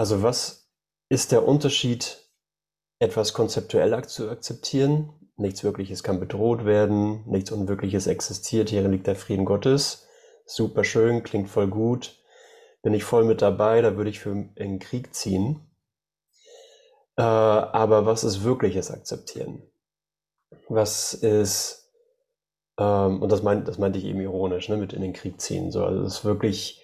Also was ist der Unterschied, etwas konzeptuell zu akzeptieren? Nichts Wirkliches kann bedroht werden, nichts Unwirkliches existiert, hierin liegt der Frieden Gottes. Super schön, klingt voll gut. Bin ich voll mit dabei, da würde ich für in den Krieg ziehen. Äh, aber was ist wirkliches Akzeptieren? Was ist, ähm, und das, meint, das meinte ich eben ironisch, ne, mit in den Krieg ziehen. So, also es ist wirklich,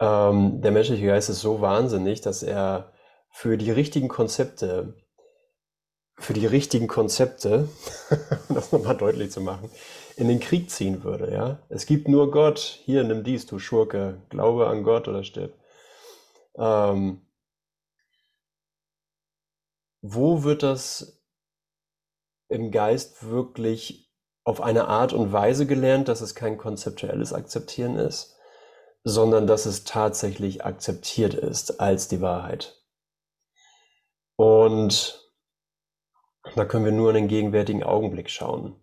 ähm, der menschliche Geist ist so wahnsinnig, dass er für die richtigen Konzepte, für die richtigen Konzepte, um das nochmal deutlich zu machen, in den Krieg ziehen würde, ja. Es gibt nur Gott, hier nimm dies, du Schurke, glaube an Gott oder stirb. Ähm, wo wird das im Geist wirklich auf eine Art und Weise gelernt, dass es kein konzeptuelles Akzeptieren ist, sondern dass es tatsächlich akzeptiert ist als die Wahrheit. Und da können wir nur in den gegenwärtigen Augenblick schauen.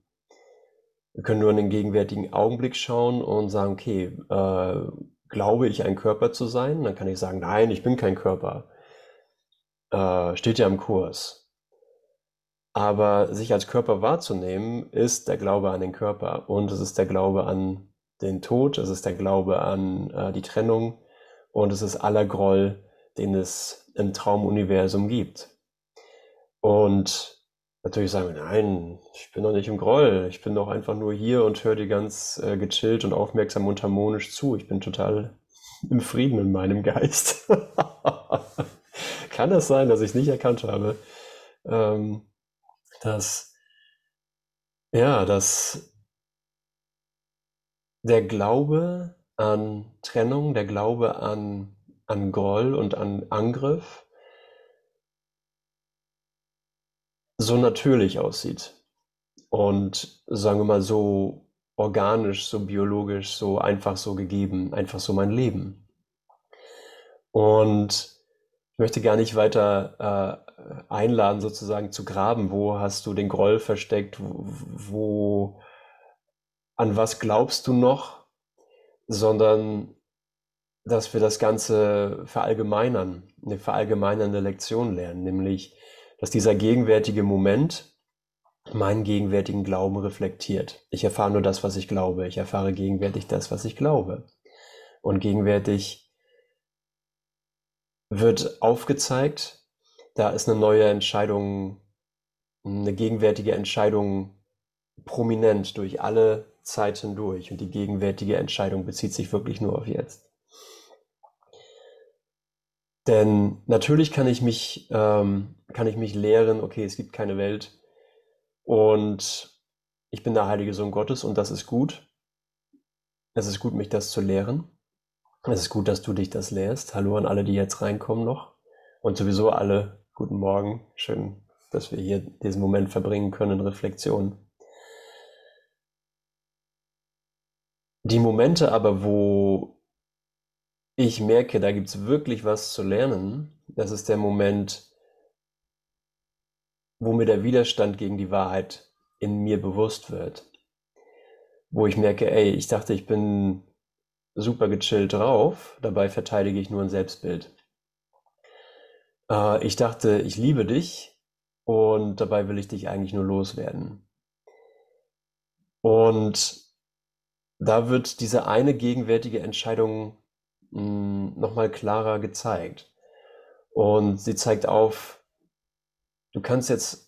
Wir können nur in den gegenwärtigen Augenblick schauen und sagen, okay, äh, glaube ich ein Körper zu sein? Dann kann ich sagen, nein, ich bin kein Körper. Äh, steht ja im Kurs. Aber sich als Körper wahrzunehmen, ist der Glaube an den Körper und es ist der Glaube an den Tod, es ist der Glaube an äh, die Trennung und es ist aller Groll, den es im Traumuniversum gibt. Und natürlich sagen wir, nein, ich bin doch nicht im Groll, ich bin doch einfach nur hier und höre dir ganz äh, gechillt und aufmerksam und harmonisch zu. Ich bin total im Frieden in meinem Geist. Kann es sein, dass ich es nicht erkannt habe, ähm, dass ja, dass der Glaube an Trennung, der Glaube an, an Groll und an Angriff so natürlich aussieht und sagen wir mal so organisch, so biologisch, so einfach so gegeben, einfach so mein Leben. Und ich möchte gar nicht weiter äh, einladen, sozusagen zu graben, wo hast du den Groll versteckt, wo, wo an was glaubst du noch, sondern dass wir das Ganze verallgemeinern, eine verallgemeinernde Lektion lernen, nämlich, dass dieser gegenwärtige Moment meinen gegenwärtigen Glauben reflektiert. Ich erfahre nur das, was ich glaube. Ich erfahre gegenwärtig das, was ich glaube. Und gegenwärtig wird aufgezeigt, da ist eine neue Entscheidung, eine gegenwärtige Entscheidung prominent durch alle Zeiten durch. Und die gegenwärtige Entscheidung bezieht sich wirklich nur auf jetzt. Denn natürlich kann ich mich, ähm, kann ich mich lehren, okay, es gibt keine Welt und ich bin der heilige Sohn Gottes und das ist gut. Es ist gut, mich das zu lehren. Es ist gut, dass du dich das lehrst. Hallo an alle, die jetzt reinkommen noch. Und sowieso alle, guten Morgen. Schön, dass wir hier diesen Moment verbringen können in Reflexion. Die Momente aber, wo ich merke, da gibt es wirklich was zu lernen, das ist der Moment, wo mir der Widerstand gegen die Wahrheit in mir bewusst wird. Wo ich merke, ey, ich dachte, ich bin super gechillt drauf, dabei verteidige ich nur ein Selbstbild. Äh, ich dachte, ich liebe dich und dabei will ich dich eigentlich nur loswerden. Und da wird diese eine gegenwärtige Entscheidung hm, nochmal klarer gezeigt. Und sie zeigt auf, du kannst jetzt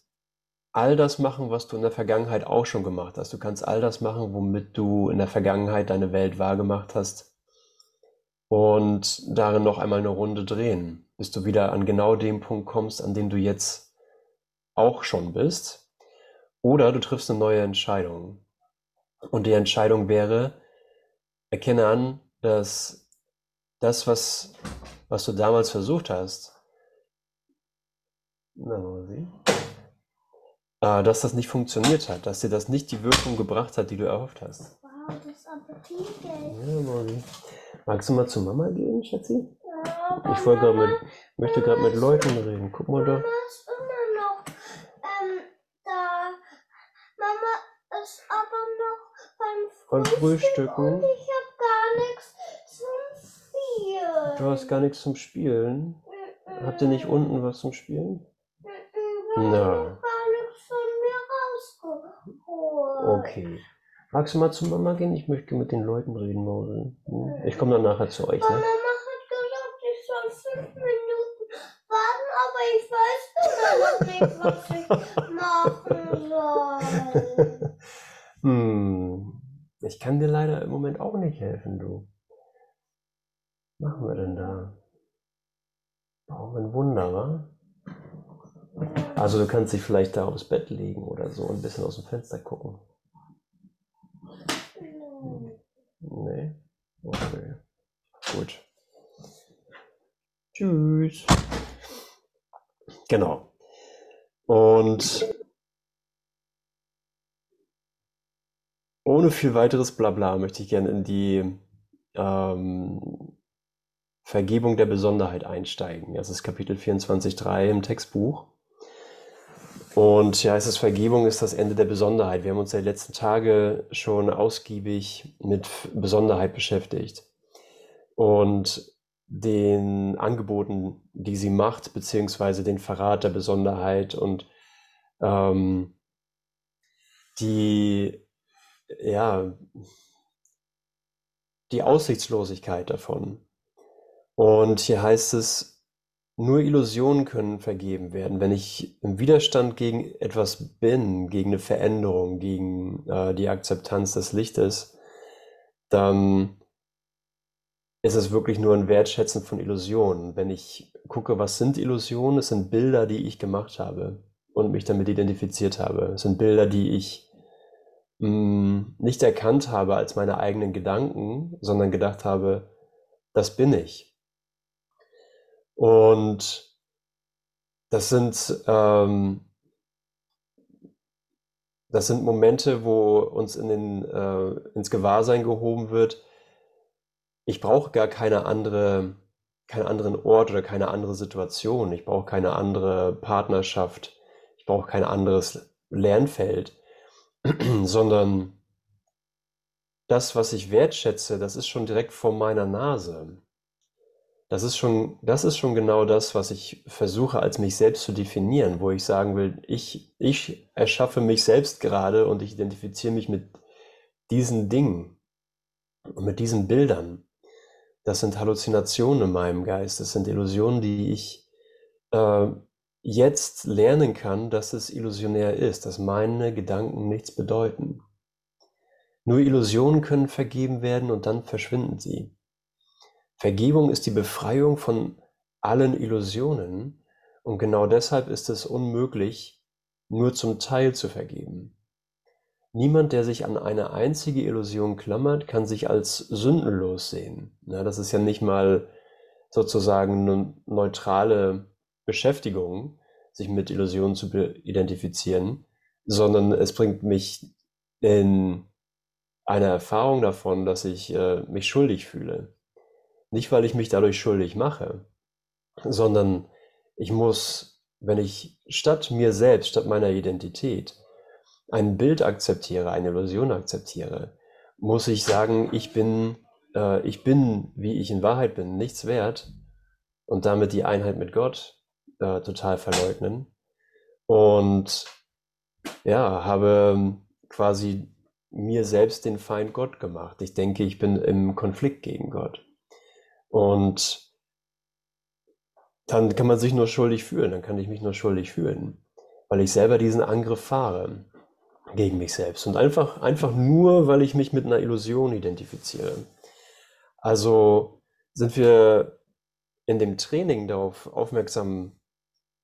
all das machen, was du in der Vergangenheit auch schon gemacht hast. Du kannst all das machen, womit du in der Vergangenheit deine Welt wahrgemacht hast. Und darin noch einmal eine Runde drehen, bis du wieder an genau dem Punkt kommst, an dem du jetzt auch schon bist. Oder du triffst eine neue Entscheidung. Und die Entscheidung wäre, erkenne an, dass das, was, was du damals versucht hast, na, äh, dass das nicht funktioniert hat, dass dir das nicht die Wirkung gebracht hat, die du erhofft hast. Wow, das Appetitgeld. Ja, Mori. Magst du mal zu Mama gehen, Schatzi? Ja, ich wollte mit, möchte gerade mit Leuten reden. Guck mal da. Beim Frühstücken. ich habe gar nichts zum Spielen. Du hast gar nichts zum Spielen? Habt ihr nicht unten was zum Spielen? Na. Na, okay. Magst du mal zu Mama gehen? Ich möchte mit den Leuten reden, Mausel. Hm? Ich komme dann nachher zu euch, Mama ne? hat gesagt, ich soll fünf Minuten warten, aber ich weiß immer noch nicht, was ich machen soll. Hm, ich kann dir leider im Moment auch nicht helfen, du. Was machen wir denn da? Brauchen wir ein Wunder, wa? Also du kannst dich vielleicht da aufs Bett legen oder so und ein bisschen aus dem Fenster gucken. Nee? Okay. Gut. Tschüss. Genau. Und ohne viel weiteres Blabla möchte ich gerne in die ähm, Vergebung der Besonderheit einsteigen. Das ist Kapitel 24.3 im Textbuch. Und ja, es ist Vergebung ist das Ende der Besonderheit. Wir haben uns ja die letzten Tage schon ausgiebig mit Besonderheit beschäftigt und den Angeboten, die sie macht, beziehungsweise den Verrat der Besonderheit und ähm, die, ja, die Aussichtslosigkeit davon. Und hier heißt es, nur Illusionen können vergeben werden. Wenn ich im Widerstand gegen etwas bin, gegen eine Veränderung, gegen äh, die Akzeptanz des Lichtes, dann ist es wirklich nur ein Wertschätzen von Illusionen. Wenn ich gucke, was sind Illusionen? Es sind Bilder, die ich gemacht habe und mich damit identifiziert habe. Es sind Bilder, die ich mh, nicht erkannt habe als meine eigenen Gedanken, sondern gedacht habe, das bin ich. Und das sind, ähm, das sind Momente, wo uns in den, äh, ins Gewahrsein gehoben wird, ich brauche gar keine andere, keinen anderen Ort oder keine andere Situation. Ich brauche keine andere Partnerschaft. Ich brauche kein anderes Lernfeld, sondern das, was ich wertschätze, das ist schon direkt vor meiner Nase. Das ist schon, das ist schon genau das, was ich versuche als mich selbst zu definieren, wo ich sagen will, ich, ich erschaffe mich selbst gerade und ich identifiziere mich mit diesen Dingen und mit diesen Bildern. Das sind Halluzinationen in meinem Geist, das sind Illusionen, die ich äh, jetzt lernen kann, dass es illusionär ist, dass meine Gedanken nichts bedeuten. Nur Illusionen können vergeben werden und dann verschwinden sie. Vergebung ist die Befreiung von allen Illusionen und genau deshalb ist es unmöglich, nur zum Teil zu vergeben. Niemand, der sich an eine einzige Illusion klammert, kann sich als sündenlos sehen. Ja, das ist ja nicht mal sozusagen eine neutrale Beschäftigung, sich mit Illusionen zu identifizieren, sondern es bringt mich in eine Erfahrung davon, dass ich äh, mich schuldig fühle. Nicht, weil ich mich dadurch schuldig mache, sondern ich muss, wenn ich statt mir selbst, statt meiner Identität ein Bild akzeptiere, eine Illusion akzeptiere, muss ich sagen, ich bin, äh, ich bin, wie ich in Wahrheit bin, nichts wert und damit die Einheit mit Gott äh, total verleugnen und ja, habe quasi mir selbst den Feind Gott gemacht. Ich denke, ich bin im Konflikt gegen Gott. Und dann kann man sich nur schuldig fühlen, dann kann ich mich nur schuldig fühlen, weil ich selber diesen Angriff fahre gegen mich selbst und einfach, einfach nur, weil ich mich mit einer Illusion identifiziere. Also sind wir in dem Training darauf aufmerksam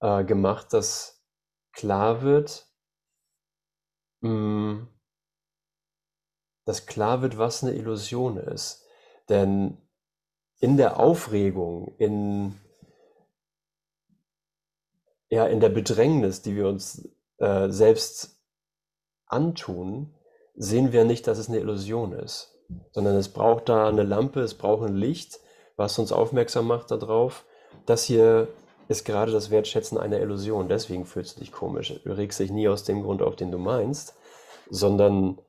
äh, gemacht, dass klar wird, mm, dass klar wird, was eine Illusion ist. Denn in der Aufregung, in, ja, in der Bedrängnis, die wir uns äh, selbst antun, sehen wir nicht, dass es eine Illusion ist, sondern es braucht da eine Lampe, es braucht ein Licht, was uns aufmerksam macht darauf. Das hier ist gerade das Wertschätzen einer Illusion. Deswegen fühlst du dich komisch. Du regst dich nie aus dem Grund auf, den du meinst, sondern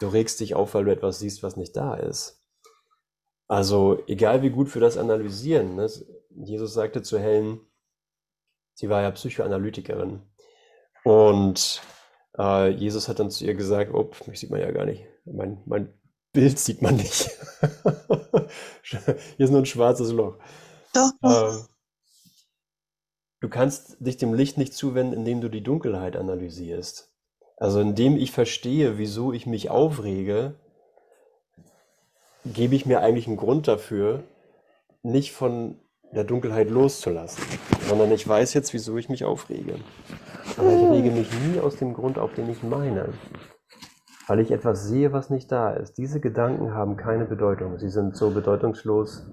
du regst dich auf, weil du etwas siehst, was nicht da ist. Also egal wie gut wir das analysieren, ne? Jesus sagte zu Helen, Sie war ja Psychoanalytikerin. Und äh, Jesus hat dann zu ihr gesagt, oh, mich sieht man ja gar nicht. Mein, mein Bild sieht man nicht. Hier ist nur ein schwarzes Loch. Doch, doch. Äh, du kannst dich dem Licht nicht zuwenden, indem du die Dunkelheit analysierst. Also indem ich verstehe, wieso ich mich aufrege, gebe ich mir eigentlich einen Grund dafür, nicht von der Dunkelheit loszulassen, sondern ich weiß jetzt, wieso ich mich aufrege. Aber ich rege mich nie aus dem Grund auf, den ich meine, weil ich etwas sehe, was nicht da ist. Diese Gedanken haben keine Bedeutung. Sie sind so bedeutungslos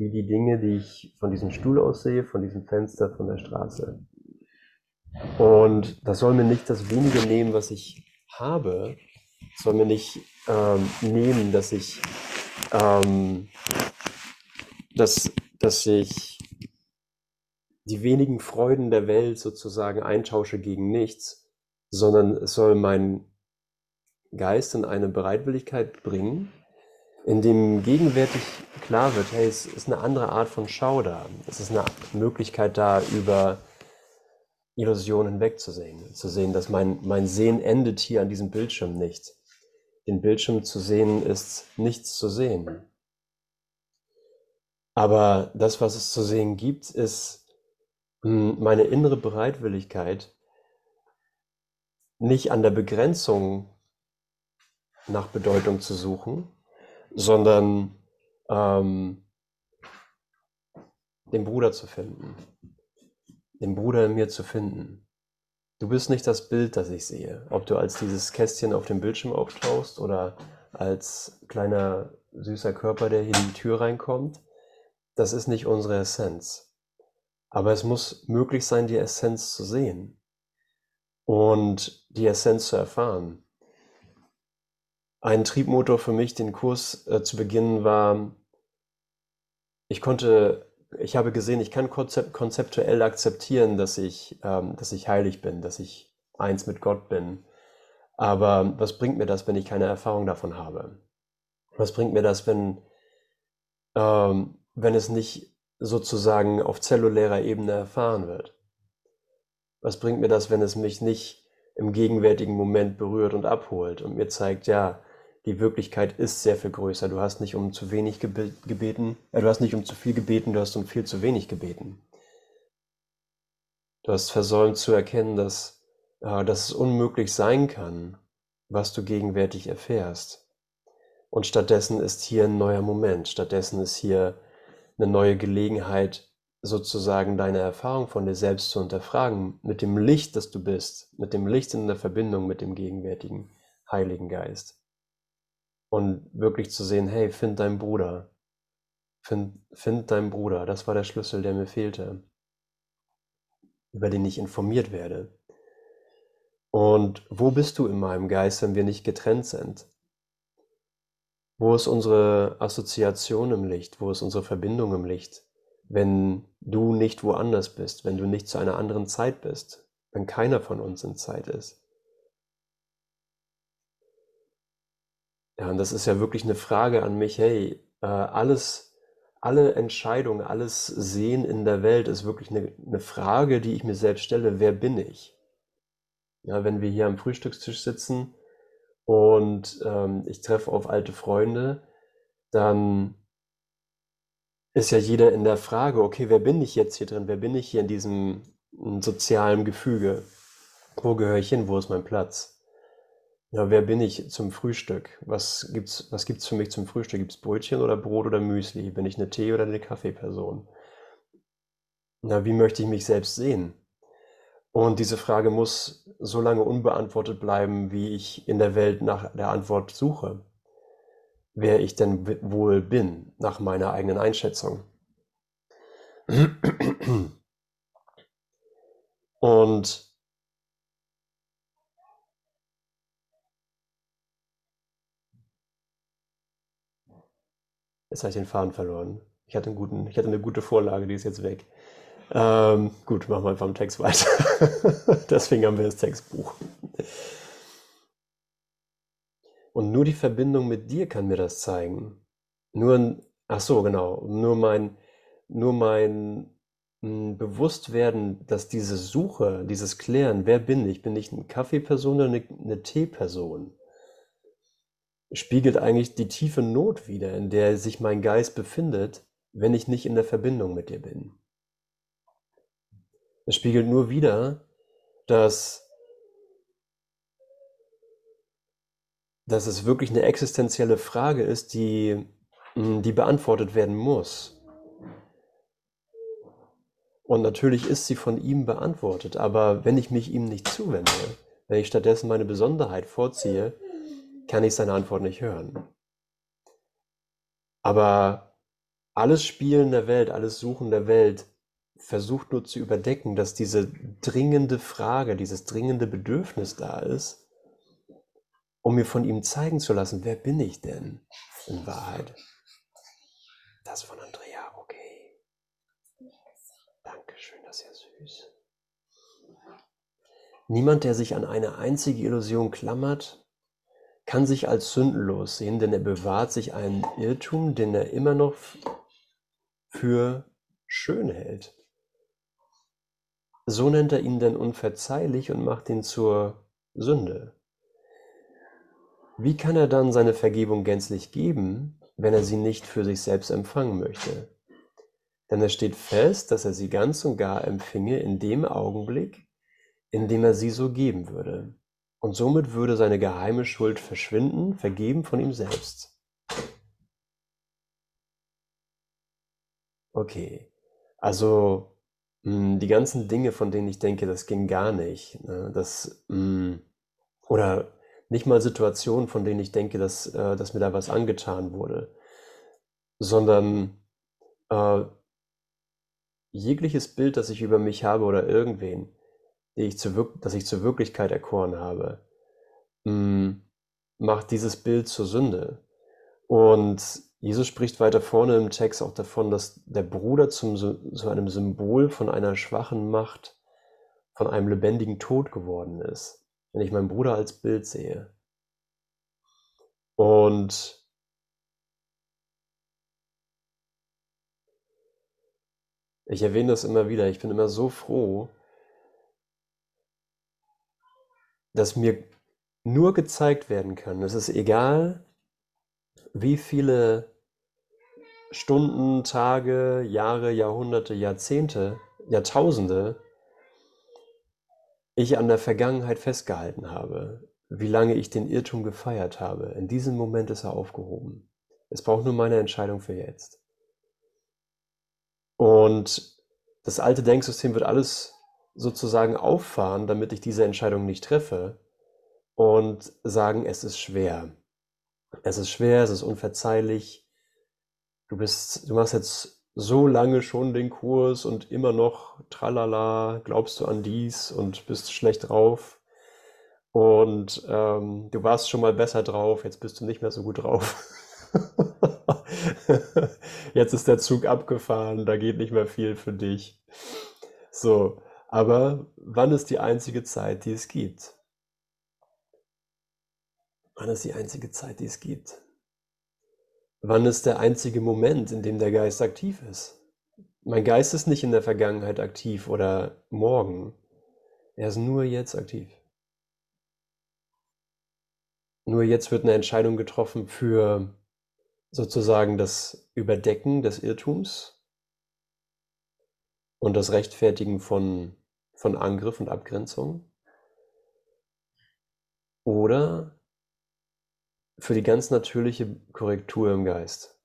wie die Dinge, die ich von diesem Stuhl aus sehe, von diesem Fenster, von der Straße. Und das soll mir nicht das Wenige nehmen, was ich habe, soll mir nicht ähm, nehmen, dass ich, ähm, dass, dass ich die wenigen Freuden der Welt sozusagen eintausche gegen nichts, sondern es soll meinen Geist in eine Bereitwilligkeit bringen, in dem gegenwärtig klar wird, hey, es ist eine andere Art von Schau da. Es ist eine Möglichkeit da, über Illusionen hinwegzusehen. Zu sehen, dass mein, mein Sehen endet hier an diesem Bildschirm nicht. Den Bildschirm zu sehen ist nichts zu sehen. Aber das, was es zu sehen gibt, ist hm, meine innere Bereitwilligkeit, nicht an der Begrenzung nach Bedeutung zu suchen, sondern ähm, den Bruder zu finden, den Bruder in mir zu finden. Du bist nicht das Bild, das ich sehe, ob du als dieses Kästchen auf dem Bildschirm auftauchst oder als kleiner süßer Körper, der hier in die Tür reinkommt. Das ist nicht unsere Essenz. Aber es muss möglich sein, die Essenz zu sehen und die Essenz zu erfahren. Ein Triebmotor für mich, den Kurs äh, zu beginnen, war, ich konnte, ich habe gesehen, ich kann konzept, konzeptuell akzeptieren, dass ich, ähm, dass ich heilig bin, dass ich eins mit Gott bin. Aber was bringt mir das, wenn ich keine Erfahrung davon habe? Was bringt mir das, wenn, ähm, wenn es nicht sozusagen auf zellulärer Ebene erfahren wird? Was bringt mir das, wenn es mich nicht im gegenwärtigen Moment berührt und abholt und mir zeigt, ja, die Wirklichkeit ist sehr viel größer. Du hast nicht um zu wenig gebeten, äh, du hast nicht um zu viel gebeten, du hast um viel zu wenig gebeten. Du hast versäumt zu erkennen, dass, äh, dass es unmöglich sein kann, was du gegenwärtig erfährst. Und stattdessen ist hier ein neuer Moment, stattdessen ist hier eine neue Gelegenheit, sozusagen deine Erfahrung von dir selbst zu hinterfragen, mit dem Licht, das du bist, mit dem Licht in der Verbindung mit dem gegenwärtigen Heiligen Geist. Und wirklich zu sehen, hey, find deinen Bruder. Find, find deinen Bruder. Das war der Schlüssel, der mir fehlte. Über den ich informiert werde. Und wo bist du in meinem Geist, wenn wir nicht getrennt sind? Wo ist unsere Assoziation im Licht? Wo ist unsere Verbindung im Licht? Wenn du nicht woanders bist, wenn du nicht zu einer anderen Zeit bist, wenn keiner von uns in Zeit ist. Ja, und das ist ja wirklich eine Frage an mich, hey, äh, alles, alle Entscheidungen, alles Sehen in der Welt ist wirklich eine, eine Frage, die ich mir selbst stelle, wer bin ich? Ja, wenn wir hier am Frühstückstisch sitzen und ähm, ich treffe auf alte Freunde, dann ist ja jeder in der Frage, okay, wer bin ich jetzt hier drin? Wer bin ich hier in diesem sozialen Gefüge? Wo gehöre ich hin? Wo ist mein Platz? Ja, wer bin ich zum Frühstück? Was gibt's, was gibt's für mich zum Frühstück? Gibt's Brötchen oder Brot oder Müsli? Bin ich eine Tee- oder eine Kaffeeperson? Na, wie möchte ich mich selbst sehen? Und diese Frage muss so lange unbeantwortet bleiben, wie ich in der Welt nach der Antwort suche. Wer ich denn wohl bin, nach meiner eigenen Einschätzung. Und Jetzt habe ich den Faden verloren. Ich hatte, einen guten, ich hatte eine gute Vorlage, die ist jetzt weg. Ähm, gut, machen wir einfach im Text weiter. Deswegen haben wir das Textbuch. Und nur die Verbindung mit dir kann mir das zeigen. Nur, ach so, genau, nur mein, nur mein mh, bewusst werden, dass diese Suche, dieses Klären, wer bin ich? Bin ich eine Kaffeeperson oder eine, eine Teeperson? Spiegelt eigentlich die tiefe Not wider, in der sich mein Geist befindet, wenn ich nicht in der Verbindung mit dir bin. Es spiegelt nur wider, dass, dass es wirklich eine existenzielle Frage ist, die, die beantwortet werden muss. Und natürlich ist sie von ihm beantwortet, aber wenn ich mich ihm nicht zuwende, wenn ich stattdessen meine Besonderheit vorziehe, kann ich seine Antwort nicht hören. Aber alles Spielen der Welt, alles Suchen der Welt versucht nur zu überdecken, dass diese dringende Frage, dieses dringende Bedürfnis da ist, um mir von ihm zeigen zu lassen, wer bin ich denn in Wahrheit? Das von Andrea, okay. Dankeschön, das ist ja süß. Niemand, der sich an eine einzige Illusion klammert, kann sich als sündenlos sehen, denn er bewahrt sich einen Irrtum, den er immer noch für schön hält. So nennt er ihn denn unverzeihlich und macht ihn zur Sünde. Wie kann er dann seine Vergebung gänzlich geben, wenn er sie nicht für sich selbst empfangen möchte? Denn es steht fest, dass er sie ganz und gar empfinge in dem Augenblick, in dem er sie so geben würde. Und somit würde seine geheime Schuld verschwinden, vergeben von ihm selbst. Okay, also mh, hm, die ganzen Dinge, von denen ich denke, das ging gar nicht, ne? das, mh, hm, oder nicht mal Situationen, von denen ich denke, dass, äh, dass mir da was angetan wurde, sondern äh, jegliches Bild, das ich über mich habe oder irgendwen, die ich zu, das ich zur Wirklichkeit erkoren habe, mm, macht dieses Bild zur Sünde. Und Jesus spricht weiter vorne im Text auch davon, dass der Bruder zum, zu einem Symbol von einer schwachen Macht, von einem lebendigen Tod geworden ist, wenn ich meinen Bruder als Bild sehe. Und ich erwähne das immer wieder, ich bin immer so froh, dass mir nur gezeigt werden kann. Es ist egal, wie viele Stunden, Tage, Jahre, Jahrhunderte, Jahrzehnte, Jahrtausende ich an der Vergangenheit festgehalten habe, wie lange ich den Irrtum gefeiert habe. In diesem Moment ist er aufgehoben. Es braucht nur meine Entscheidung für jetzt. Und das alte Denksystem wird alles sozusagen auffahren, damit ich diese Entscheidung nicht treffe und sagen, es ist schwer. Es ist schwer, es ist unverzeihlich. Du bist, du machst jetzt so lange schon den Kurs und immer noch tralala, glaubst du an dies und bist schlecht drauf. Und ähm, du warst schon mal besser drauf, jetzt bist du nicht mehr so gut drauf. jetzt ist der Zug abgefahren, da geht nicht mehr viel für dich. So, aber wann ist die einzige Zeit, die es gibt? Wann ist die einzige Zeit, die es gibt? Wann ist der einzige Moment, in dem der Geist aktiv ist? Mein Geist ist nicht in der Vergangenheit aktiv oder morgen. Er ist nur jetzt aktiv. Nur jetzt wird eine Entscheidung getroffen für sozusagen das Überdecken des Irrtums und das Rechtfertigen von von Angriff und Abgrenzung oder für die ganz natürliche Korrektur im Geist,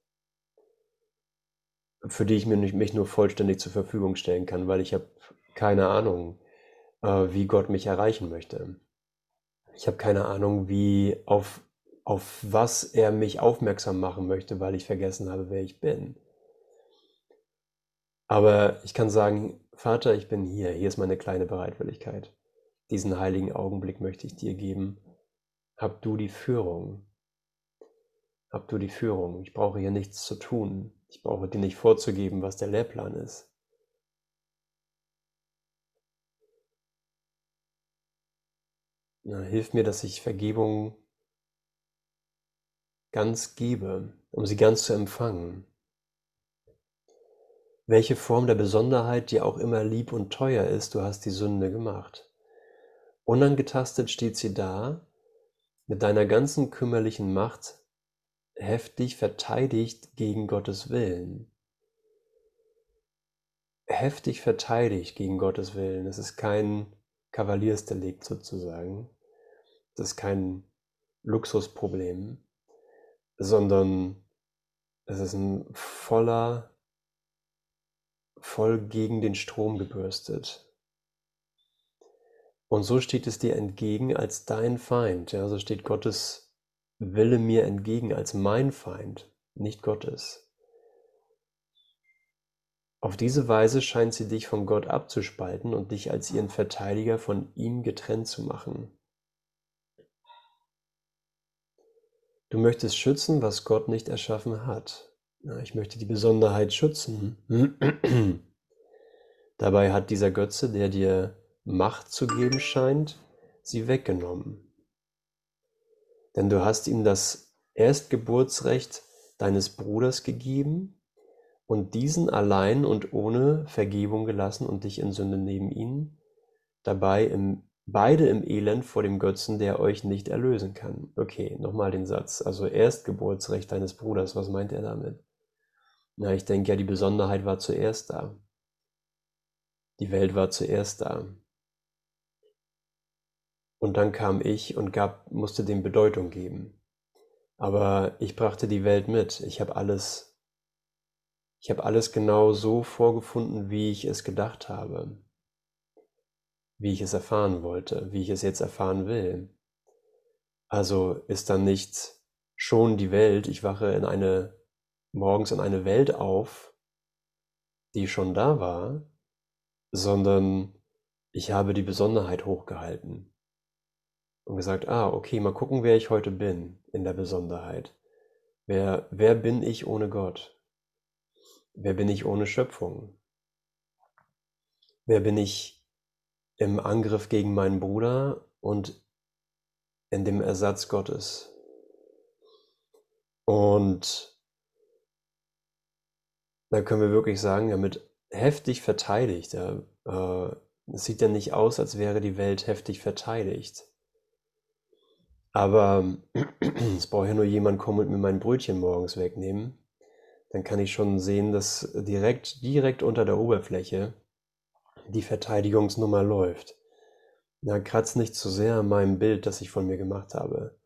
für die ich mir nicht, mich nur vollständig zur Verfügung stellen kann, weil ich habe keine Ahnung, äh, wie Gott mich erreichen möchte. Ich habe keine Ahnung, wie auf, auf was er mich aufmerksam machen möchte, weil ich vergessen habe, wer ich bin. Aber ich kann sagen, Vater, ich bin hier, hier ist meine kleine Bereitwilligkeit. Diesen heiligen Augenblick möchte ich dir geben. Hab du die Führung. Hab du die Führung. Ich brauche hier nichts zu tun. Ich brauche dir nicht vorzugeben, was der Lehrplan ist. Na, hilf mir, dass ich Vergebung ganz gebe, um sie ganz zu empfangen. Welche Form der Besonderheit dir auch immer lieb und teuer ist, du hast die Sünde gemacht. Unangetastet steht sie da, mit deiner ganzen kümmerlichen Macht heftig verteidigt gegen Gottes Willen. Heftig verteidigt gegen Gottes Willen. Es ist kein Kavaliersdelikt sozusagen. Das ist kein Luxusproblem, sondern es ist ein voller, voll gegen den Strom gebürstet. Und so steht es dir entgegen als dein Feind. Ja, so steht Gottes Wille mir entgegen als mein Feind, nicht Gottes. Auf diese Weise scheint sie dich von Gott abzuspalten und dich als ihren Verteidiger von ihm getrennt zu machen. Du möchtest schützen, was Gott nicht erschaffen hat. Ich möchte die Besonderheit schützen. Dabei hat dieser Götze, der dir Macht zu geben scheint, sie weggenommen. Denn du hast ihm das Erstgeburtsrecht deines Bruders gegeben und diesen allein und ohne Vergebung gelassen und dich in Sünde neben ihn, dabei im, beide im Elend vor dem Götzen, der euch nicht erlösen kann. Okay, nochmal den Satz. Also Erstgeburtsrecht deines Bruders, was meint er damit? Na, ich denke ja, die Besonderheit war zuerst da. Die Welt war zuerst da. Und dann kam ich und gab, musste dem Bedeutung geben. Aber ich brachte die Welt mit. Ich habe alles, ich habe alles genau so vorgefunden, wie ich es gedacht habe, wie ich es erfahren wollte, wie ich es jetzt erfahren will. Also ist dann nicht schon die Welt, ich wache in eine, morgens in eine Welt auf, die schon da war, sondern ich habe die Besonderheit hochgehalten und gesagt, ah, okay, mal gucken, wer ich heute bin in der Besonderheit. Wer, wer bin ich ohne Gott? Wer bin ich ohne Schöpfung? Wer bin ich im Angriff gegen meinen Bruder und in dem Ersatz Gottes? Und da können wir wirklich sagen, damit heftig verteidigt. Ja, äh, es sieht ja nicht aus, als wäre die Welt heftig verteidigt. Aber es braucht ja nur jemand kommen und mir mein Brötchen morgens wegnehmen. Dann kann ich schon sehen, dass direkt, direkt unter der Oberfläche die Verteidigungsnummer läuft. Na, kratz nicht zu sehr an meinem Bild, das ich von mir gemacht habe.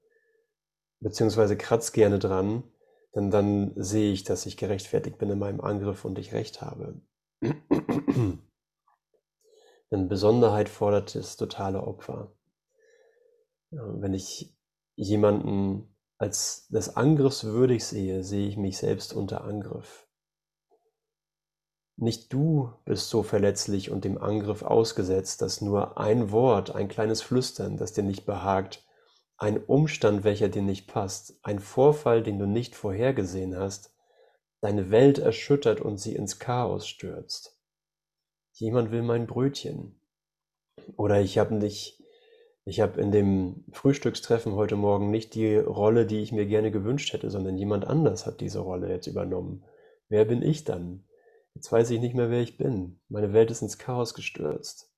Beziehungsweise kratz gerne dran, denn dann sehe ich, dass ich gerechtfertigt bin in meinem Angriff und ich recht habe. denn Besonderheit fordert das totale Opfer. Wenn ich jemanden als des Angriffs würdig sehe, sehe ich mich selbst unter Angriff. Nicht du bist so verletzlich und dem Angriff ausgesetzt, dass nur ein Wort, ein kleines Flüstern, das dir nicht behagt, ein Umstand, welcher dir nicht passt, ein Vorfall, den du nicht vorhergesehen hast, deine Welt erschüttert und sie ins Chaos stürzt. Jemand will mein Brötchen. Oder ich habe nicht ich habe in dem Frühstückstreffen heute Morgen nicht die Rolle, die ich mir gerne gewünscht hätte, sondern jemand anders hat diese Rolle jetzt übernommen. Wer bin ich dann? Jetzt weiß ich nicht mehr, wer ich bin. Meine Welt ist ins Chaos gestürzt.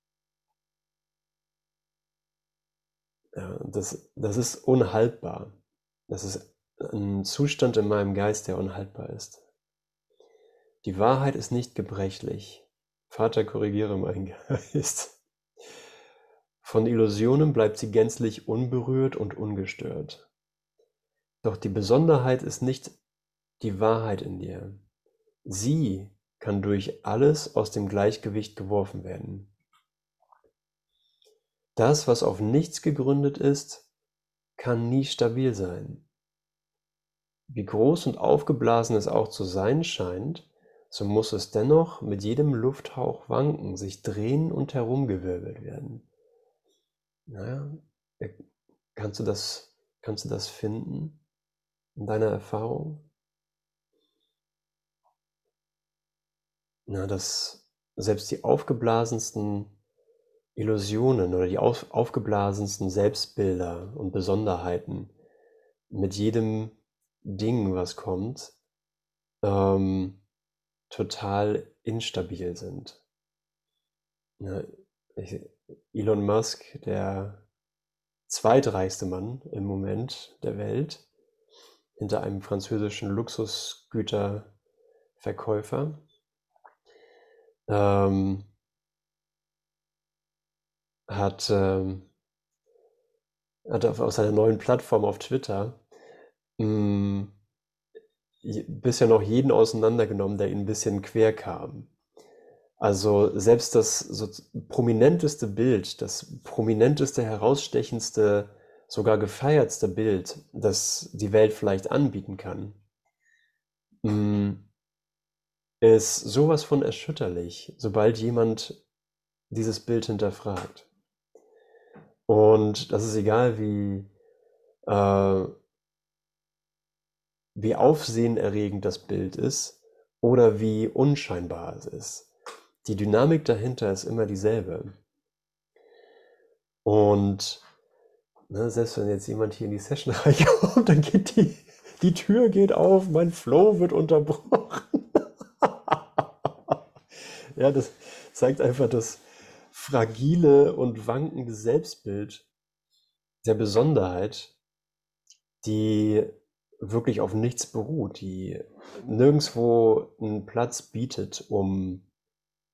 Ja, das, das ist unhaltbar. Das ist ein Zustand in meinem Geist, der unhaltbar ist. Die Wahrheit ist nicht gebrechlich. Vater, korrigiere meinen Geist. Von Illusionen bleibt sie gänzlich unberührt und ungestört. Doch die Besonderheit ist nicht die Wahrheit in dir. Sie kann durch alles aus dem Gleichgewicht geworfen werden. Das, was auf nichts gegründet ist, kann nie stabil sein. Wie groß und aufgeblasen es auch zu sein scheint, so muss es dennoch mit jedem Lufthauch wanken, sich drehen und herumgewirbelt werden. Naja, äh, kannst du das, kannst du das finden in deiner Erfahrung? Na, dass selbst die aufgeblasensten Illusionen oder die auf, aufgeblasensten Selbstbilder und Besonderheiten mit jedem Ding, was kommt, ähm, total instabil sind. Ja, ich, Elon Musk, der zweitreichste Mann im Moment der Welt, hinter einem französischen Luxusgüterverkäufer, ähm, hat, ähm, hat auf, auf seiner neuen Plattform auf Twitter mh, mm, bisher noch jeden auseinandergenommen, der ihn ein bisschen quer kam. Also selbst das so prominenteste Bild, das prominenteste, herausstechendste, sogar gefeiertste Bild, das die Welt vielleicht anbieten kann, mm, ist sowas von erschütterlich, sobald jemand dieses Bild hinterfragt. Und das ist egal, wie, äh, wie aufsehenerregend das Bild ist oder wie unscheinbar es ist. Die Dynamik dahinter ist immer dieselbe. Und ne, selbst wenn jetzt jemand hier in die Session reinkommt, dann geht die, die Tür geht auf, mein Flow wird unterbrochen. ja, das zeigt einfach das fragile und wankende Selbstbild der Besonderheit, die wirklich auf nichts beruht, die nirgendwo einen Platz bietet, um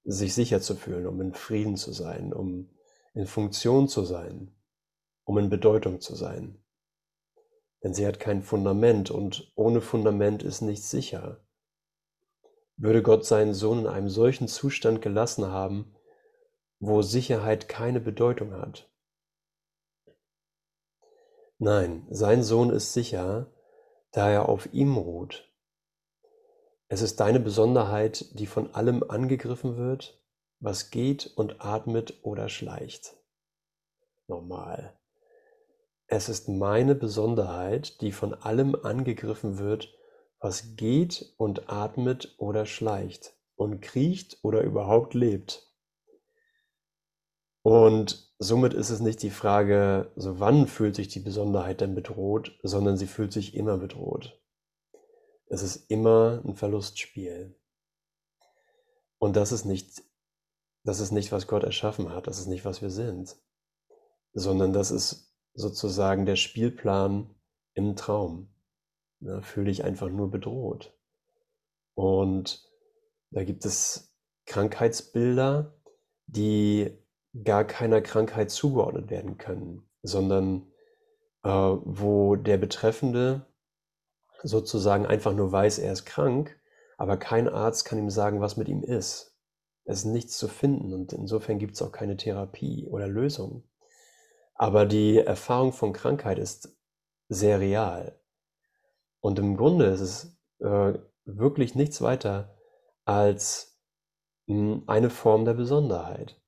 sich sicher zu fühlen, um in Frieden zu sein, um in Funktion zu sein, um in Bedeutung zu sein. Denn sie hat kein Fundament und ohne Fundament ist nichts sicher. Würde Gott seinen Sohn in einem solchen Zustand gelassen haben, wo Sicherheit keine Bedeutung hat? Nein, sein Sohn ist sicher, da er auf ihm ruht es ist deine Besonderheit, die von allem angegriffen wird, was geht und atmet oder schleicht. Normal. Es ist meine Besonderheit, die von allem angegriffen wird, was geht und atmet oder schleicht und kriecht oder überhaupt lebt. Und somit ist es nicht die Frage, so wann fühlt sich die Besonderheit denn bedroht, sondern sie fühlt sich immer bedroht. Es ist immer ein Verlustspiel. Und das ist nicht, das ist nicht, was Gott erschaffen hat, das ist nicht, was wir sind, sondern das ist sozusagen der Spielplan im Traum. Da fühle ich einfach nur bedroht. Und da gibt es Krankheitsbilder, die gar keiner Krankheit zugeordnet werden können, sondern äh, wo der Betreffende sozusagen einfach nur weiß, er ist krank, aber kein Arzt kann ihm sagen, was mit ihm ist. Es ist nichts zu finden und insofern gibt es auch keine Therapie oder Lösung. Aber die Erfahrung von Krankheit ist sehr real. Und im Grunde ist es äh, wirklich nichts weiter als mh, hm, eine Form der Besonderheit.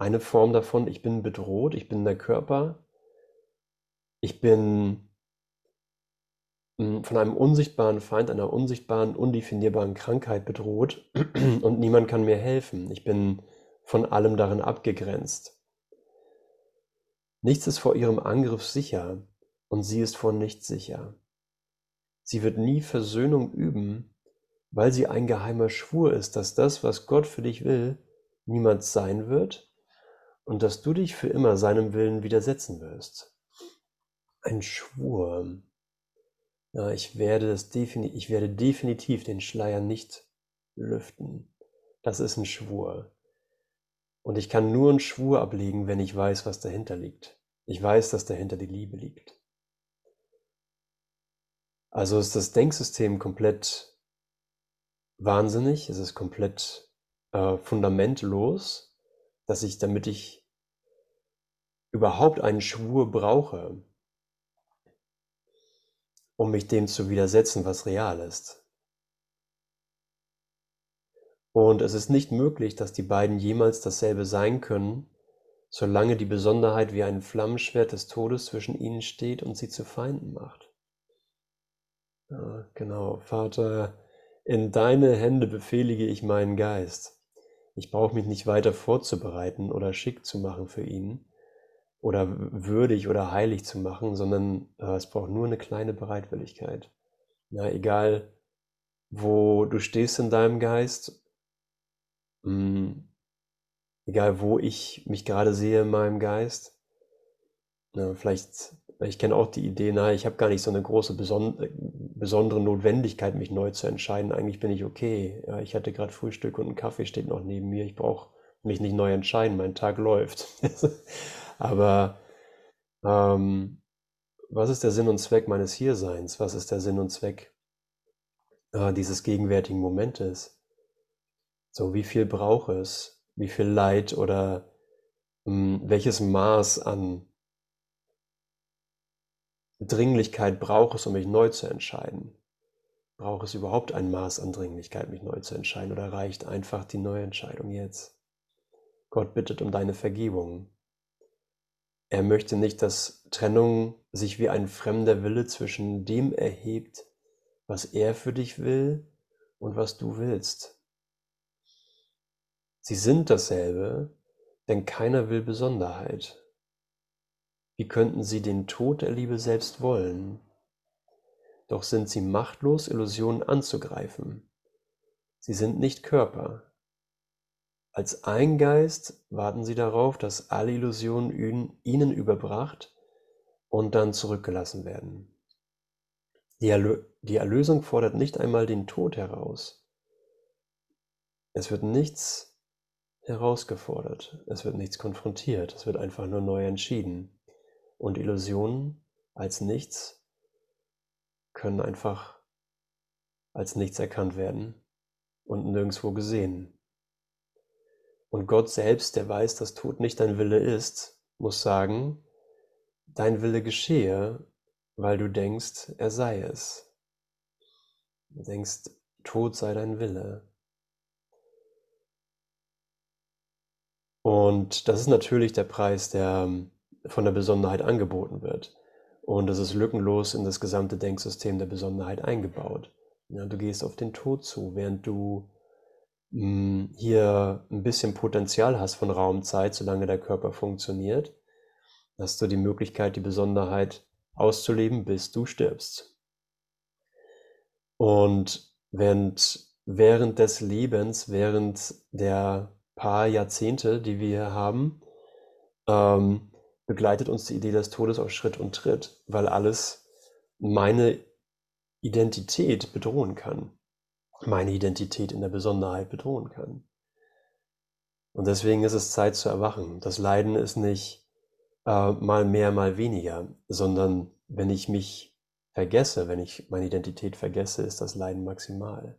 Eine Form davon, ich bin bedroht, ich bin der Körper, ich bin von einem unsichtbaren Feind, einer unsichtbaren, undefinierbaren Krankheit bedroht und niemand kann mir helfen. Ich bin von allem darin abgegrenzt. Nichts ist vor ihrem Angriff sicher und sie ist vor nichts sicher. Sie wird nie Versöhnung üben, weil sie ein geheimer Schwur ist, dass das, was Gott für dich will, niemals sein wird und dass du dich für immer seinem Willen widersetzen wirst. Ein Schwur. Ja, ich werde das defini ich werde definitiv den Schleier nicht lüften. Das ist ein Schwur. Und ich kann nur einen Schwur ablegen, wenn ich weiß, was dahinter liegt. Ich weiß, dass dahinter die Liebe liegt. Also ist das Denksystem komplett wahnsinnig, es ist komplett äh, fundamentlos, dass ich, damit ich überhaupt einen Schwur brauche, um mich dem zu widersetzen, was real ist. Und es ist nicht möglich, dass die beiden jemals dasselbe sein können, solange die Besonderheit wie ein Flammenschwert des Todes zwischen ihnen steht und sie zu Feinden macht. Ja, genau, Vater, in deine Hände befehlige ich meinen Geist. Ich brauche mich nicht weiter vorzubereiten oder schick zu machen für ihn, oder würdig oder heilig zu machen, sondern äh, es braucht nur eine kleine Bereitwilligkeit. Ja, egal wo du stehst in deinem Geist, mm, egal wo ich mich gerade sehe in meinem Geist. Ja, vielleicht, ich kenne auch die Idee, na, ich habe gar nicht so eine große beson besondere Notwendigkeit, mich neu zu entscheiden. Eigentlich bin ich okay. Ja, ich hatte gerade Frühstück und ein Kaffee steht noch neben mir. Ich brauche mich nicht neu entscheiden. Mein Tag läuft. Aber ähm, was ist der Sinn und Zweck meines Hierseins? Was ist der Sinn und Zweck äh, dieses gegenwärtigen Momentes? So, wie viel braucht es? Wie viel Leid oder mh, hm, welches Maß an Dringlichkeit braucht es, um mich neu zu entscheiden? Braucht es überhaupt ein Maß an Dringlichkeit, mich neu zu entscheiden, oder reicht einfach die Neuentscheidung jetzt? Gott bittet um deine Vergebung. Er möchte nicht, dass Trennung sich wie ein fremder Wille zwischen dem erhebt, was er für dich will und was du willst. Sie sind dasselbe, denn keiner will Besonderheit. Wie könnten sie den Tod der Liebe selbst wollen? Doch sind sie machtlos, Illusionen anzugreifen. Sie sind nicht Körper. Als ein Geist warten sie darauf, dass alle Illusionen ihnen überbracht und dann zurückgelassen werden. Die, Erlö die Erlösung fordert nicht einmal den Tod heraus. Es wird nichts herausgefordert, es wird nichts konfrontiert, es wird einfach nur neu entschieden. Und Illusionen als nichts können einfach als nichts erkannt werden und nirgendwo gesehen. Und Gott selbst, der weiß, dass Tod nicht dein Wille ist, muss sagen, dein Wille geschehe, weil du denkst, er sei es. Du denkst, Tod sei dein Wille. Und das ist natürlich der Preis, der ähm, von der Besonderheit angeboten wird. Und das ist lückenlos in das gesamte Denksystem der Besonderheit eingebaut. Ja, du gehst auf den Tod zu, während du hier ein bisschen Potenzial hast von Raumzeit, solange der Körper funktioniert, hast du die Möglichkeit, die Besonderheit auszuleben, bis du stirbst. Und während, während des Lebens, während der paar Jahrzehnte, die wir hier haben, ähm, begleitet uns die Idee des Todes auf Schritt und Tritt, weil alles meine Identität bedrohen kann, meine Identität in der Besonderheit bedrohen kann. Und deswegen ist es Zeit zu erwachen. Das Leiden ist nicht äh, mal mehr, mal weniger, sondern wenn ich mich vergesse, wenn ich meine Identität vergesse, ist das Leiden maximal.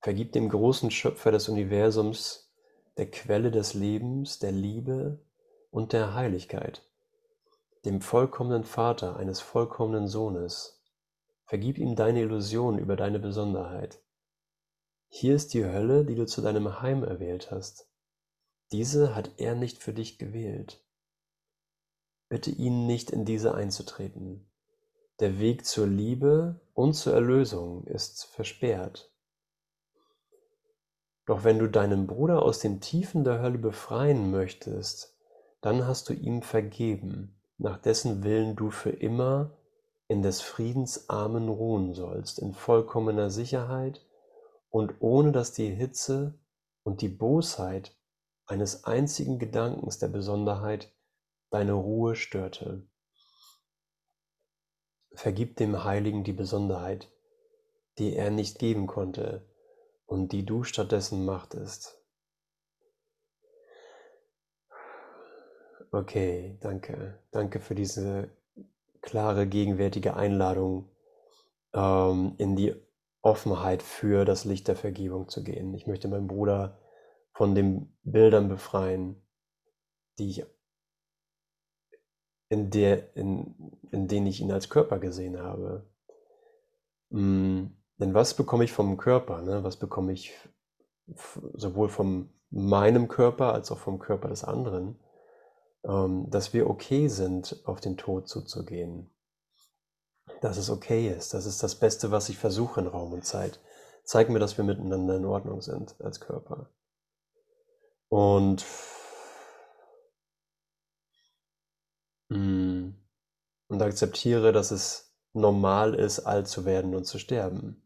Vergib dem großen Schöpfer des Universums, der Quelle des Lebens, der Liebe und der Heiligkeit, dem vollkommenen Vater eines vollkommenen Sohnes. Vergib ihm deine Illusion über deine Besonderheit. Hier ist die Hölle, die du zu deinem Heim erwählt hast. Diese hat er nicht für dich gewählt. Bitte ihn nicht in diese einzutreten. Der Weg zur Liebe und zur Erlösung ist versperrt. Doch wenn du deinen Bruder aus den Tiefen der Hölle befreien möchtest, dann hast du ihm vergeben, nach dessen Willen du für immer in des Friedens Armen ruhen sollst, in vollkommener Sicherheit und ohne dass die Hitze und die Bosheit eines einzigen Gedankens der Besonderheit deine Ruhe störte. Vergib dem Heiligen die Besonderheit, die er nicht geben konnte und die du stattdessen machtest. Okay, danke. Danke für diese klare gegenwärtige Einladung ähm, in die Offenheit für das Licht der Vergebung zu gehen. Ich möchte meinen Bruder von den Bildern befreien, die ich in, der, in, in denen ich ihn als Körper gesehen habe. Mm, denn was bekomme ich vom Körper? Ne? Was bekomme ich sowohl von meinem Körper als auch vom Körper des anderen? Ähm, dass wir okay sind, auf den Tod zuzugehen. Dass es okay ist. Das ist das Beste, was ich versuche in Raum und Zeit. Zeig mir, dass wir miteinander in Ordnung sind als Körper. Und mm, und akzeptiere, dass es normal ist, alt zu werden und zu sterben.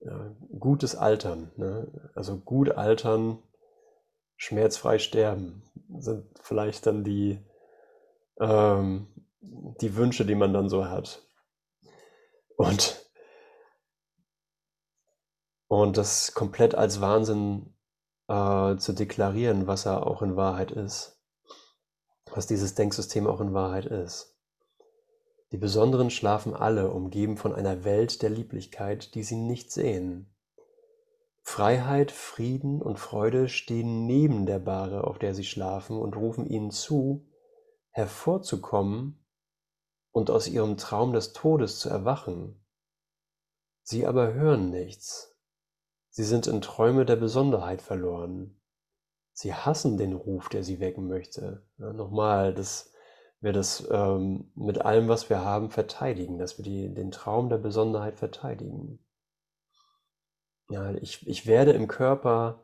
Ja, gutes Altern, ne? also gut altern, schmerzfrei sterben, sind vielleicht dann die, ähm, die Wünsche, die man dann so hat. Und, und das komplett als Wahnsinn äh, zu deklarieren, was er auch in Wahrheit ist, was dieses Denksystem auch in Wahrheit ist. Die Besonderen schlafen alle, umgeben von einer Welt der Lieblichkeit, die sie nicht sehen. Freiheit, Frieden und Freude stehen neben der Bahre, auf der sie schlafen, und rufen ihnen zu, hervorzukommen und aus ihrem Traum des Todes zu erwachen. Sie aber hören nichts. Sie sind in Träume der Besonderheit verloren. Sie hassen den Ruf, der sie wecken möchte. Ja, nochmal, das wir das ähm, mit allem, was wir haben, verteidigen, dass wir die, den Traum der Besonderheit verteidigen. Ja, ich, ich werde im Körper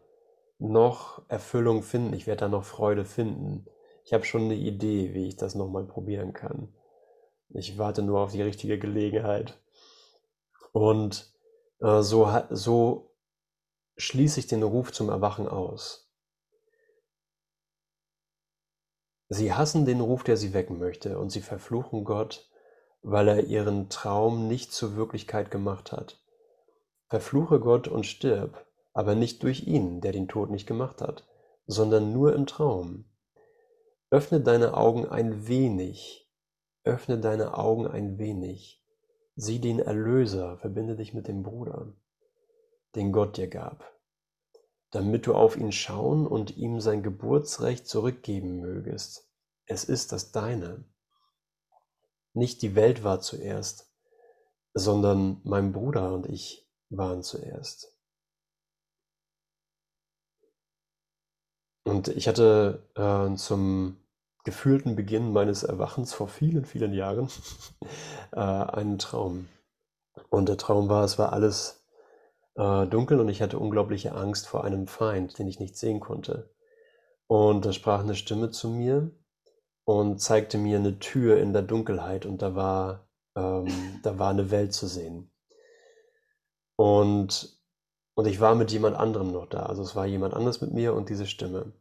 noch Erfüllung finden, ich werde da noch Freude finden. Ich habe schon eine Idee, wie ich das nochmal probieren kann. Ich warte nur auf die richtige Gelegenheit. Und äh, so, so schließe ich den Ruf zum Erwachen aus. Sie hassen den Ruf, der sie wecken möchte, und sie verfluchen Gott, weil er ihren Traum nicht zur Wirklichkeit gemacht hat. Verfluche Gott und stirb, aber nicht durch ihn, der den Tod nicht gemacht hat, sondern nur im Traum. Öffne deine Augen ein wenig, öffne deine Augen ein wenig, sieh den Erlöser, verbinde dich mit dem Bruder, den Gott dir gab damit du auf ihn schauen und ihm sein Geburtsrecht zurückgeben mögest. Es ist das deine. Nicht die Welt war zuerst, sondern mein Bruder und ich waren zuerst. Und ich hatte äh, zum gefühlten Beginn meines Erwachens vor vielen, vielen Jahren äh, einen Traum. Und der Traum war, es war alles äh, dunkel und ich hatte unglaubliche Angst vor einem Feind, den ich nicht sehen konnte. Und da sprach eine Stimme zu mir und zeigte mir eine Tür in der Dunkelheit und da war, ähm, da war eine Welt zu sehen. Und, und ich war mit jemand anderem noch da. Also es war jemand anderes mit mir und diese Stimme.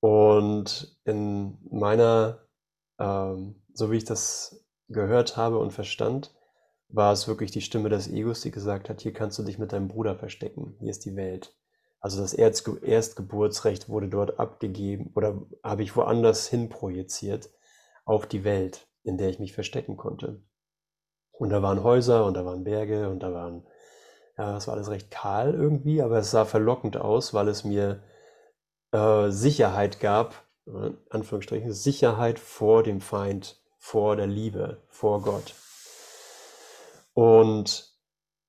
Und in meiner, ähm, so wie ich das gehört habe und verstand, war es wirklich die Stimme des Egos, die gesagt hat, hier kannst du dich mit deinem Bruder verstecken, hier ist die Welt. Also das Erzge Erstgeburtsrecht wurde dort abgegeben oder habe ich woanders hin projiziert auf die Welt, in der ich mich verstecken konnte. Und da waren Häuser und da waren Berge und da waren, ja, es war alles recht kahl irgendwie, aber es sah verlockend aus, weil es mir äh, Sicherheit gab, in Anführungsstrichen, Sicherheit vor dem Feind, vor der Liebe, vor Gott. Und,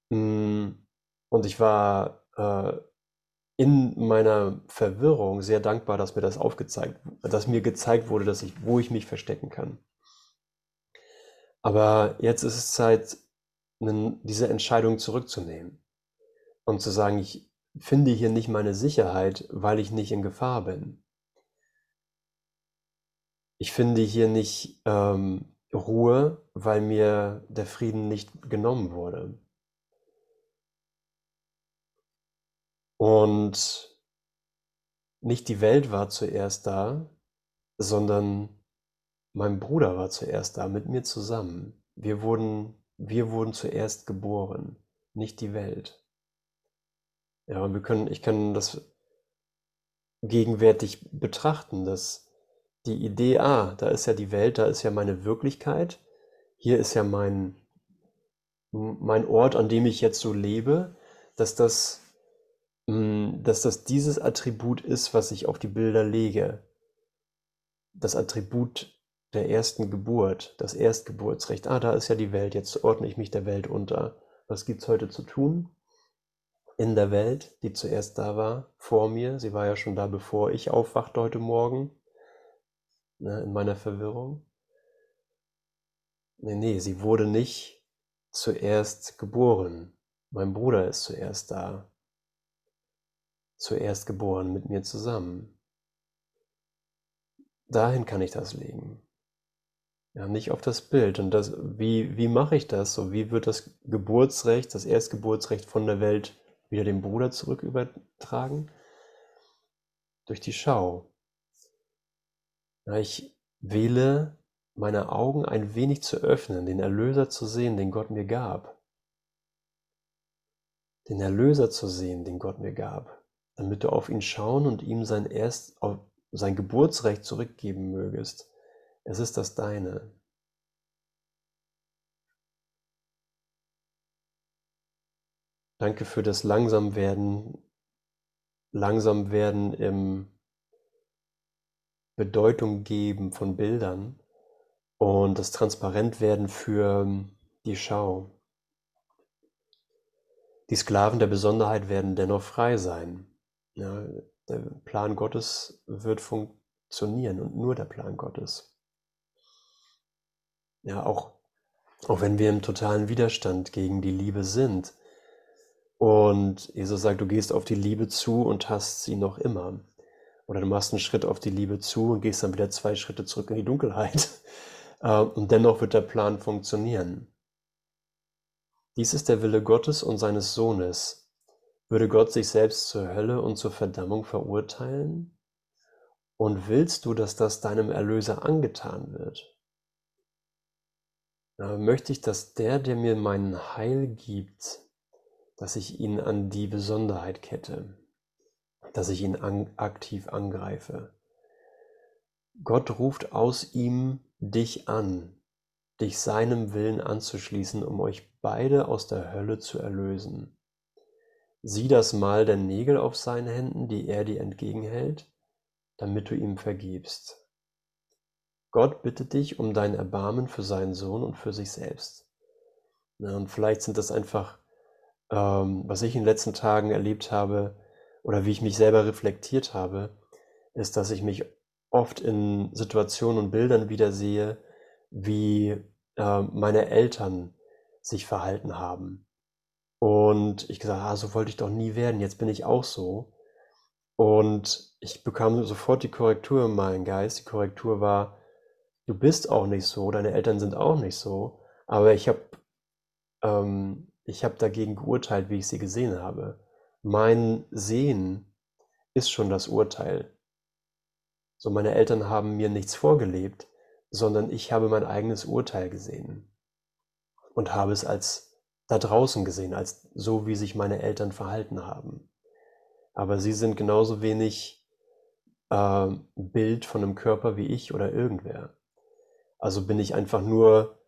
mh, mm, und ich war äh, in meiner Verwirrung sehr dankbar, dass mir das aufgezeigt, dass mir gezeigt wurde, dass ich, wo ich mich verstecken kann. Aber jetzt ist es Zeit, diese Entscheidung zurückzunehmen und zu sagen, ich finde hier nicht meine Sicherheit, weil ich nicht in Gefahr bin. Ich finde hier nicht ähm, Ruhe, weil mir der Frieden nicht genommen wurde. Und nicht die Welt war zuerst da, sondern mein Bruder war zuerst da, mit mir zusammen. Wir wurden, wir wurden zuerst geboren, nicht die Welt. Ja, und wir können, ich kann das gegenwärtig betrachten, dass die Idee, ah, da ist ja die Welt, da ist ja meine Wirklichkeit, hier ist ja mein, mein Ort, an dem ich jetzt so lebe, dass das, mm, dass das dieses Attribut ist, was ich auf die Bilder lege. Das Attribut der ersten Geburt, das Erstgeburtsrecht. Ah, da ist ja die Welt, jetzt ordne ich mich der Welt unter. Was gibt's heute zu tun? In der Welt, die zuerst da war, vor mir, sie war ja schon da, bevor ich aufwachte heute Morgen ne, in meiner Verwirrung. Nee, nee, sie wurde nicht zuerst geboren. Mein Bruder ist zuerst da. Zuerst geboren mit mir zusammen. Dahin kann ich das legen. Ja, nicht auf das Bild. Und das, wie, wie mache ich das? So, wie wird das Geburtsrecht, das Erstgeburtsrecht von der Welt wieder dem Bruder zurück übertragen? Durch die Schau. Ja, ich wähle meine Augen ein wenig zu öffnen, den Erlöser zu sehen, den Gott mir gab. Den Erlöser zu sehen, den Gott mir gab, damit du auf ihn schauen und ihm sein erst sein Geburtsrecht zurückgeben mögest. Es ist das deine. Danke für das langsam werden, langsam werden im Bedeutung geben von Bildern und das transparent werden für die Schau. Die Sklaven der Besonderheit werden dennoch frei sein. Ja, der Plan Gottes wird funktionieren und nur der Plan Gottes. Ja, auch, auch wenn wir im totalen Widerstand gegen die Liebe sind. Und Jesus sagt, du gehst auf die Liebe zu und hast sie noch immer. Oder du machst einen Schritt auf die Liebe zu und gehst dann wieder zwei Schritte zurück in die Dunkelheit. Äh, und dennoch wird der Plan funktionieren. Dies ist der Wille Gottes und seines Sohnes. Würde Gott sich selbst zur Hölle und zur Verdammung verurteilen? Und willst du, dass das deinem Erlöser angetan wird? Möchte ich, dass der, der mir meinen Heil gibt, dass ich ihn an die Besonderheit kette, dass ich ihn an, aktiv angreife. Gott ruft aus ihm dich an, dich seinem Willen anzuschließen, um euch beide aus der Hölle zu erlösen. Sieh das Mal der Nägel auf seinen Händen, die er dir entgegenhält, damit du ihm vergibst. Gott bittet dich um dein Erbarmen für seinen Sohn und für sich selbst. Und vielleicht sind das einfach, ähm, was ich in den letzten Tagen erlebt habe oder wie ich mich selber reflektiert habe, ist, dass ich mich oft in Situationen und Bildern wiedersehe, wie äh, meine Eltern sich verhalten haben. Und ich gesagt, ah, so wollte ich doch nie werden, jetzt bin ich auch so. Und ich bekam sofort die Korrektur in meinen Geist. Die Korrektur war, du bist auch nicht so, deine Eltern sind auch nicht so, aber ich habe ähm, ich habe dagegen geurteilt, wie ich sie gesehen habe. Mein Sehen ist schon das Urteil. So, meine Eltern haben mir nichts vorgelebt, sondern ich habe mein eigenes Urteil gesehen und habe es als da draußen gesehen, als so, wie sich meine Eltern verhalten haben. Aber sie sind genauso wenig äh, Bild von einem Körper wie ich oder irgendwer. Also bin ich einfach nur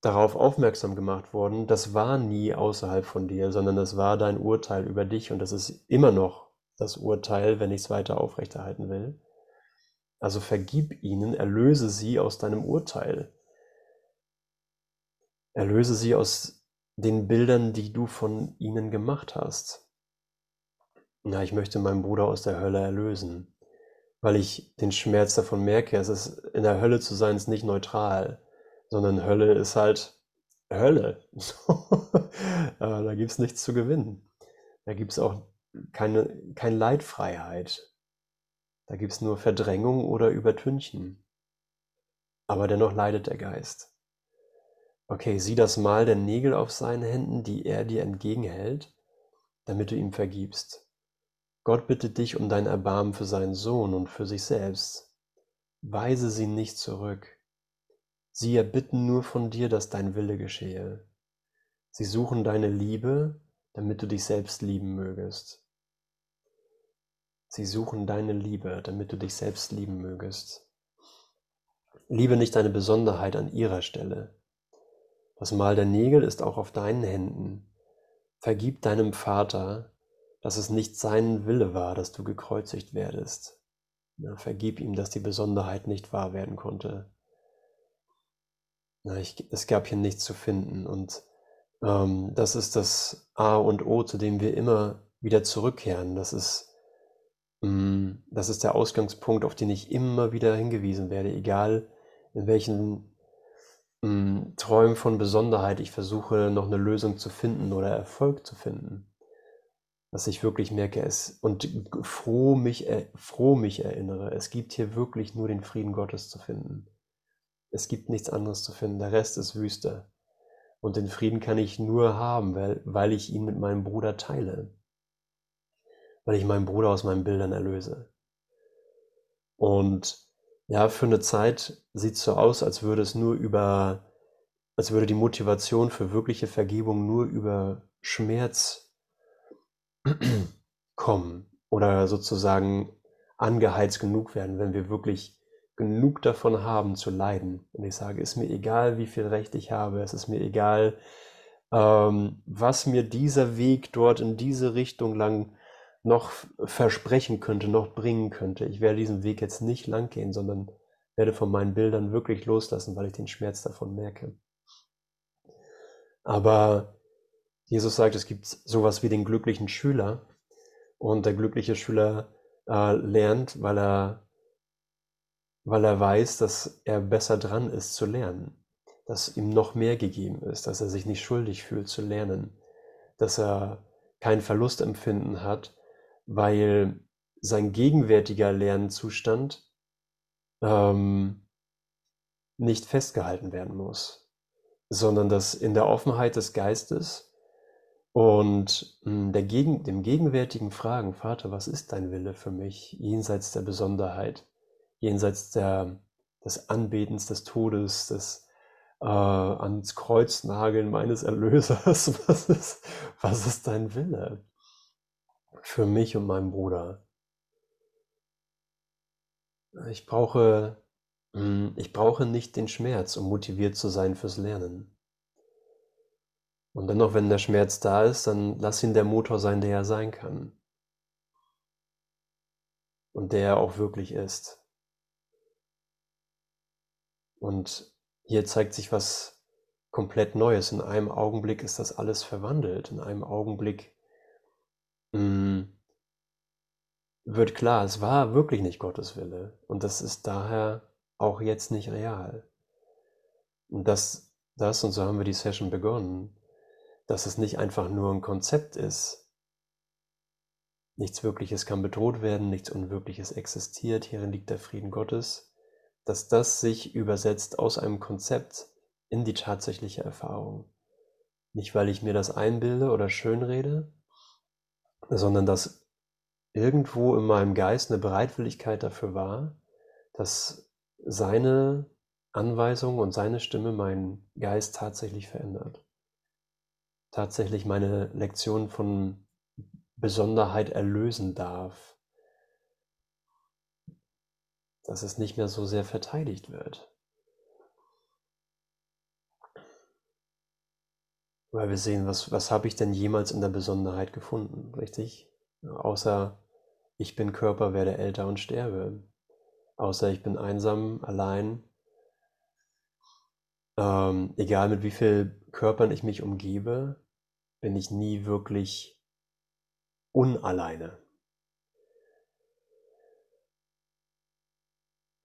darauf aufmerksam gemacht worden, das war nie außerhalb von dir, sondern das war dein Urteil über dich und das ist immer noch das Urteil, wenn ich es weiter aufrechterhalten will. Also vergib ihnen, erlöse sie aus deinem Urteil. Erlöse sie aus den Bildern, die du von ihnen gemacht hast. Na, ich möchte meinen Bruder aus der Hölle erlösen weil ich den Schmerz davon merke. Es ist, in der Hölle zu sein, ist nicht neutral, sondern Hölle ist halt Hölle. Äh, da gibt es nichts zu gewinnen. Da gibt es auch keine, keine Leidfreiheit. Da gibt es nur Verdrängung oder Übertünchen. Aber dennoch leidet der Geist. Okay, sieh das Mal der Nägel auf seinen Händen, die er dir entgegenhält, damit du ihm vergibst. Gott bittet dich um dein Erbarmen für seinen Sohn und für sich selbst. Weise sie nicht zurück. Sie erbitten nur von dir, dass dein Wille geschehe. Sie suchen deine Liebe, damit du dich selbst lieben mögest. Sie suchen deine Liebe, damit du dich selbst lieben mögest. Liebe nicht deine Besonderheit an ihrer Stelle. Das Mal der Nägel ist auch auf deinen Händen. Vergib deinem Vater, dass es nicht sein Wille war, dass du gekreuzigt werdest. Ja, vergib ihm, dass die Besonderheit nicht wahr werden konnte. Ja, ich, es gab hier nichts zu finden und ähm, das ist das A und O, zu dem wir immer wieder zurückkehren. Das ist, mh, mm, das ist der Ausgangspunkt, auf den ich immer wieder hingewiesen werde, egal in welchen mh, mm, Träumen von Besonderheit ich versuche, noch eine Lösung zu finden oder Erfolg zu finden dass ich wirklich merke es und froh mich, froh mich erinnere, es gibt hier wirklich nur den Frieden Gottes zu finden. Es gibt nichts anderes zu finden. Der Rest ist Wüste. Und den Frieden kann ich nur haben, weil, weil ich ihn mit meinem Bruder teile. Weil ich meinen Bruder aus meinen Bildern erlöse. Und ja, für eine Zeit sieht es so aus, als würde es nur über, als würde die Motivation für wirkliche Vergebung nur über Schmerz kommen oder sozusagen angeheizt genug werden, wenn wir wirklich genug davon haben zu leiden. Und ich sage, ist mir egal, wie viel Recht ich habe, es ist mir egal, ähm, was mir dieser Weg dort in diese Richtung lang noch versprechen könnte, noch bringen könnte. Ich werde diesen Weg jetzt nicht lang gehen, sondern werde von meinen Bildern wirklich loslassen, weil ich den Schmerz davon merke. Aber Jesus sagt, es gibt sowas wie den glücklichen Schüler. Und der glückliche Schüler äh, lernt, weil er weil er weiß, dass er besser dran ist zu lernen, dass ihm noch mehr gegeben ist, dass er sich nicht schuldig fühlt zu lernen, dass er kein Verlustempfinden hat, weil sein gegenwärtiger Lernzustand ähm, nicht festgehalten werden muss, sondern dass in der Offenheit des Geistes und hm, der Gegen, dem gegenwärtigen Fragen, Vater, was ist dein Wille für mich jenseits der Besonderheit, jenseits der, des Anbetens des Todes, des äh, ans Kreuz nageln meines Erlösers. Was ist, was ist dein Wille für mich und meinen Bruder? Ich brauche, hm, ich brauche nicht den Schmerz, um motiviert zu sein fürs Lernen. Und dennoch, wenn der Schmerz da ist, dann lass ihn der Motor sein, der er sein kann. Und der er auch wirklich ist. Und hier zeigt sich was komplett Neues. In einem Augenblick ist das alles verwandelt. In einem Augenblick mh, hm, wird klar, es war wirklich nicht Gottes Wille. Und das ist daher auch jetzt nicht real. Und das, das, und so haben wir die Session begonnen, dass es nicht einfach nur ein Konzept ist. Nichts Wirkliches kann bedroht werden, nichts Unwirkliches existiert, hierin liegt der Frieden Gottes, dass das sich übersetzt aus einem Konzept in die tatsächliche Erfahrung. Nicht, weil ich mir das einbilde oder schönrede, sondern dass irgendwo in meinem Geist eine Bereitwilligkeit dafür war, dass seine Anweisung und seine Stimme meinen Geist tatsächlich verändert. Tatsächlich meine Lektion von Besonderheit erlösen darf dass es nicht mehr so sehr verteidigt wird. Weil wir sehen, was, was habe ich denn jemals in der Besonderheit gefunden, richtig? Außer ich bin Körper, werde älter und sterbe. Außer ich bin einsam, allein. Ähm, egal mit wie vielen Körpern ich mich umgebe, bin ich nie wirklich unalleine.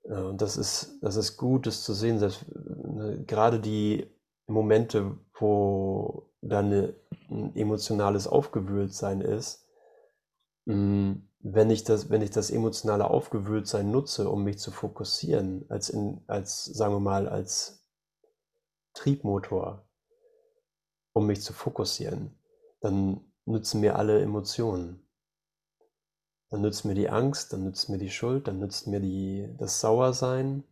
Und das ist, das ist gut, das zu sehen, dass ne, gerade die Momente, wo dann eine, ein emotionales Aufgewühltsein ist, mm, wenn ich das, wenn ich das emotionale Aufgewühltsein nutze, um mich zu fokussieren, als in, als, sagen wir mal, als Triebmotor, um mich zu fokussieren, dann nützen mir alle Emotionen. Dann nützt mir die Angst, dann nützt mir die Schuld, dann nützt mir die, das Sauersein,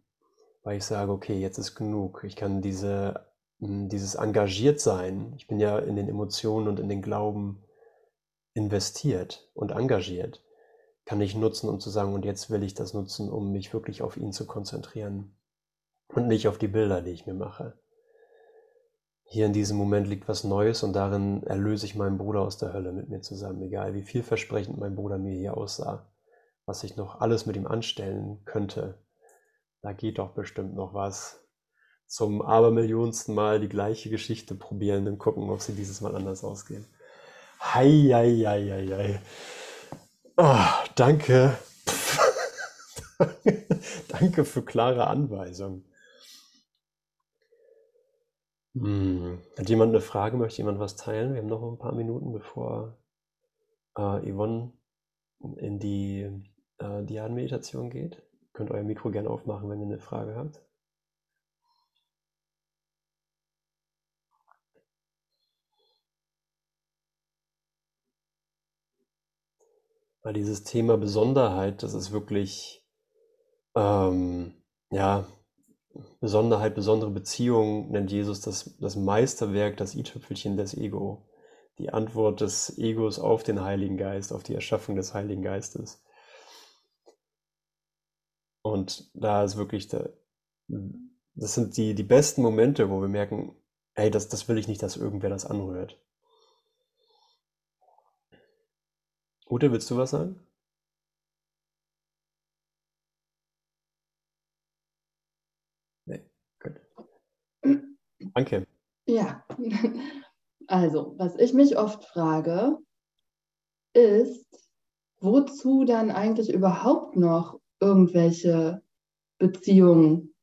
weil ich sage, okay, jetzt ist genug. Ich kann diese, hm, dieses engagiert sein, ich bin ja in den Emotionen und in den Glauben investiert und engagiert, kann ich nutzen, um zu sagen, und jetzt will ich das nutzen, um mich wirklich auf ihn zu konzentrieren und nicht auf die Bilder, die ich mir mache. Hier in diesem Moment liegt was Neues und darin erlöse ich meinen Bruder aus der Hölle mit mir zusammen, egal wie vielversprechend mein Bruder mir hier aussah, was ich noch alles mit ihm anstellen könnte. Da geht doch bestimmt noch was. Zum abermillionsten Mal die gleiche Geschichte probieren und gucken, ob sie dieses Mal anders ausgehen. Hei, hei, hei, hei, hei. Oh, danke. danke für klare Anweisungen. Hm. Hat jemand eine Frage? Möchte jemand was teilen? Wir haben noch ein paar Minuten, bevor, äh, Yvonne in die, äh, Dhyan-Meditation geht. Könnt euer Mikro gerne aufmachen, wenn ihr eine Frage habt. Weil dieses Thema Besonderheit, das ist wirklich, ähm, ja Besonderheit, besondere Beziehung nennt Jesus das, das Meisterwerk, das i-Tüpfelchen des Ego. Die Antwort des Egos auf den Heiligen Geist, auf die Erschaffung des Heiligen Geistes. Und da ist wirklich der, das sind die, die besten Momente, wo wir merken, ey, das, das will ich nicht, dass irgendwer das anrührt. Ute, willst du was sagen? Nee, gut. Danke. Ja, also, was ich mich oft frage, ist, wozu dann eigentlich überhaupt noch irgendwelche Beziehungen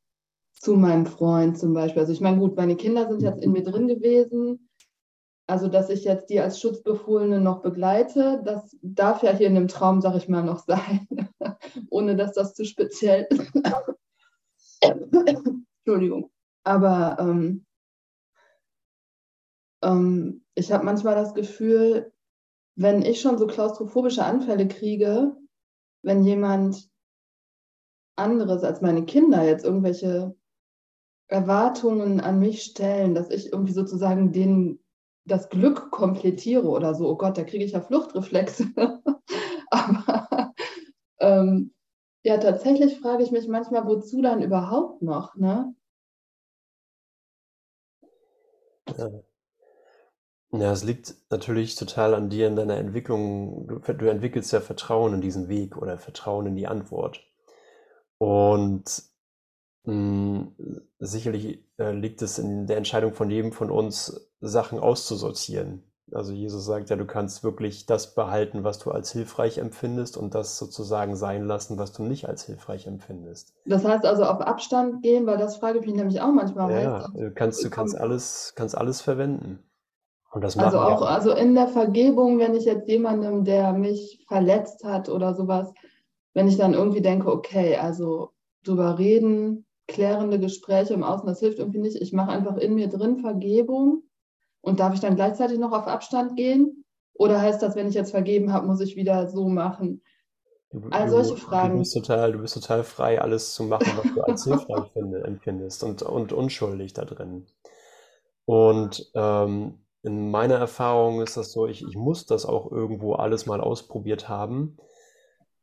zu meinem Freund zum Beispiel. Also ich meine, gut, meine Kinder sind jetzt in mir drin gewesen. Also, dass ich jetzt die als Schutzbefohlene noch begleite, das darf ja hier in dem Traum, sag ich mal, noch sein, ohne dass das zu speziell ist. Entschuldigung. Aber ähm, ähm, ich habe manchmal das Gefühl, wenn ich schon so klaustrophobische Anfälle kriege, wenn jemand anderes als meine Kinder jetzt irgendwelche Erwartungen an mich stellen, dass ich irgendwie sozusagen den, das Glück komplettiere oder so. Oh Gott, da kriege ich ja Fluchtreflexe. Aber ähm, ja, tatsächlich frage ich mich manchmal, wozu dann überhaupt noch, ne? Ja. Ja, es liegt natürlich total an dir in deiner Entwicklung. Du, du entwickelst ja Vertrauen in diesen Weg oder Vertrauen in die Antwort. Und mh, hm, sicherlich äh, liegt es in der Entscheidung von jedem von uns, Sachen auszusortieren. Also Jesus sagt ja, du kannst wirklich das behalten, was du als hilfreich empfindest und das sozusagen sein lassen, was du nicht als hilfreich empfindest. Das heißt also auf Abstand gehen, weil das frage ich mich nämlich auch manchmal. Ja, heißt, du kannst, du kannst alles, kannst alles verwenden. Und das also auch, also in der Vergebung, wenn ich jetzt jemandem, der mich verletzt hat oder sowas, wenn ich dann irgendwie denke, okay, also drüber reden, klärende Gespräche im Außen, das hilft irgendwie nicht. Ich mache einfach in mir drin Vergebung und darf ich dann gleichzeitig noch auf Abstand gehen? Oder heißt das, wenn ich jetzt vergeben habe, muss ich wieder so machen? All solche Fragen. Du bist, total, du bist total frei, alles zu machen, was du als hilfreich empfindest und, und unschuldig da drin. Und ähm, in meiner Erfahrung ist das so, ich, ich muss das auch irgendwo alles mal ausprobiert haben,